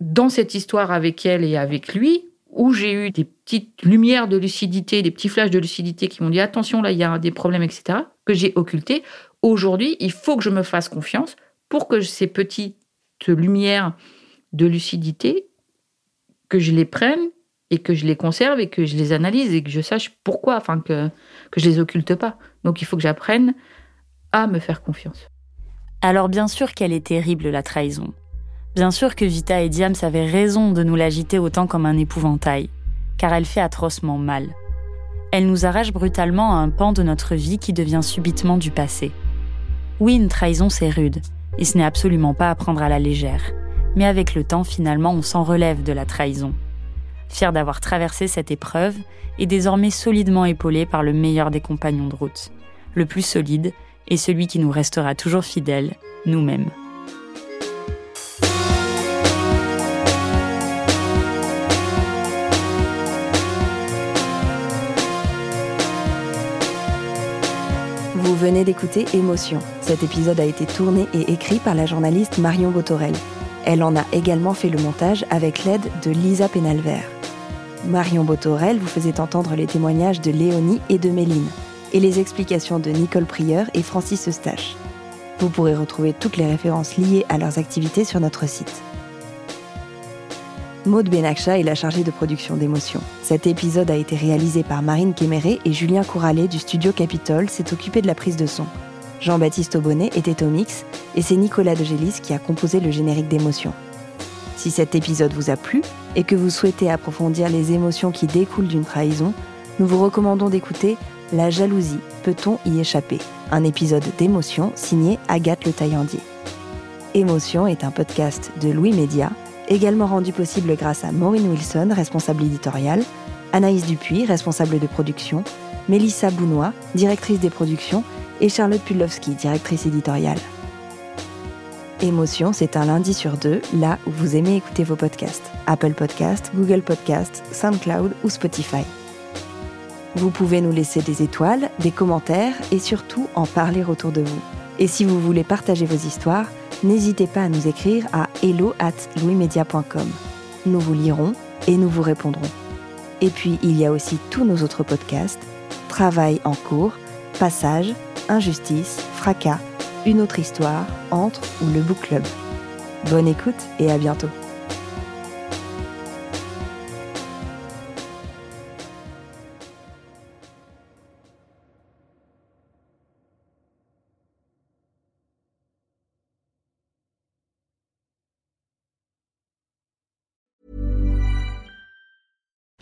S4: dans cette histoire avec elle et avec lui, où j'ai eu des petites lumières de lucidité, des petits flashs de lucidité qui m'ont dit attention, là, il y a des problèmes, etc., que j'ai occultés. Aujourd'hui, il faut que je me fasse confiance pour que ces petites lumières de lucidité, que je les prenne et que je les conserve et que je les analyse et que je sache pourquoi, enfin que, que je les occulte pas. Donc il faut que j'apprenne à me faire confiance.
S2: Alors bien sûr qu'elle est terrible la trahison. Bien sûr que Vita et Diams avaient raison de nous l'agiter autant comme un épouvantail. car elle fait atrocement mal. Elle nous arrache brutalement à un pan de notre vie qui devient subitement du passé. Oui, une trahison, c'est rude, et ce n'est absolument pas à prendre à la légère. Mais avec le temps, finalement, on s'en relève de la trahison. Fier d'avoir traversé cette épreuve et désormais solidement épaulé par le meilleur des compagnons de route, le plus solide et celui qui nous restera toujours fidèle, nous-mêmes.
S1: Vous venez d'écouter Émotion. Cet épisode a été tourné et écrit par la journaliste Marion Botorel. Elle en a également fait le montage avec l'aide de Lisa Penalver. Marion Botorel vous faisait entendre les témoignages de Léonie et de Méline, et les explications de Nicole Prieur et Francis Eustache. Vous pourrez retrouver toutes les références liées à leurs activités sur notre site. Maude Benakcha est la chargée de production d'émotions. Cet épisode a été réalisé par Marine Kéméré et Julien Couralet du studio Capitole s'est occupé de la prise de son. Jean-Baptiste Aubonnet était au mix et c'est Nicolas de Gélis qui a composé le générique d'émotions. Si cet épisode vous a plu et que vous souhaitez approfondir les émotions qui découlent d'une trahison, nous vous recommandons d'écouter La jalousie, peut-on y échapper? Un épisode d'émotion signé Agathe Le Taillandier. Émotion est un podcast de Louis Média également rendu possible grâce à Maureen Wilson, responsable éditoriale, Anaïs Dupuis, responsable de production, Mélissa Bounois, directrice des productions, et Charlotte Pudlowski, directrice éditoriale. Émotion, c'est un lundi sur deux, là où vous aimez écouter vos podcasts. Apple Podcasts, Google Podcasts, SoundCloud ou Spotify. Vous pouvez nous laisser des étoiles, des commentaires et surtout en parler autour de vous. Et si vous voulez partager vos histoires, n'hésitez pas à nous écrire à hello at. Nous vous lirons et nous vous répondrons. Et puis, il y a aussi tous nos autres podcasts Travail en cours, Passage, Injustice, Fracas, Une autre histoire, Entre ou le Book Club. Bonne écoute et à bientôt.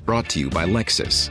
S8: Brought by Lexus.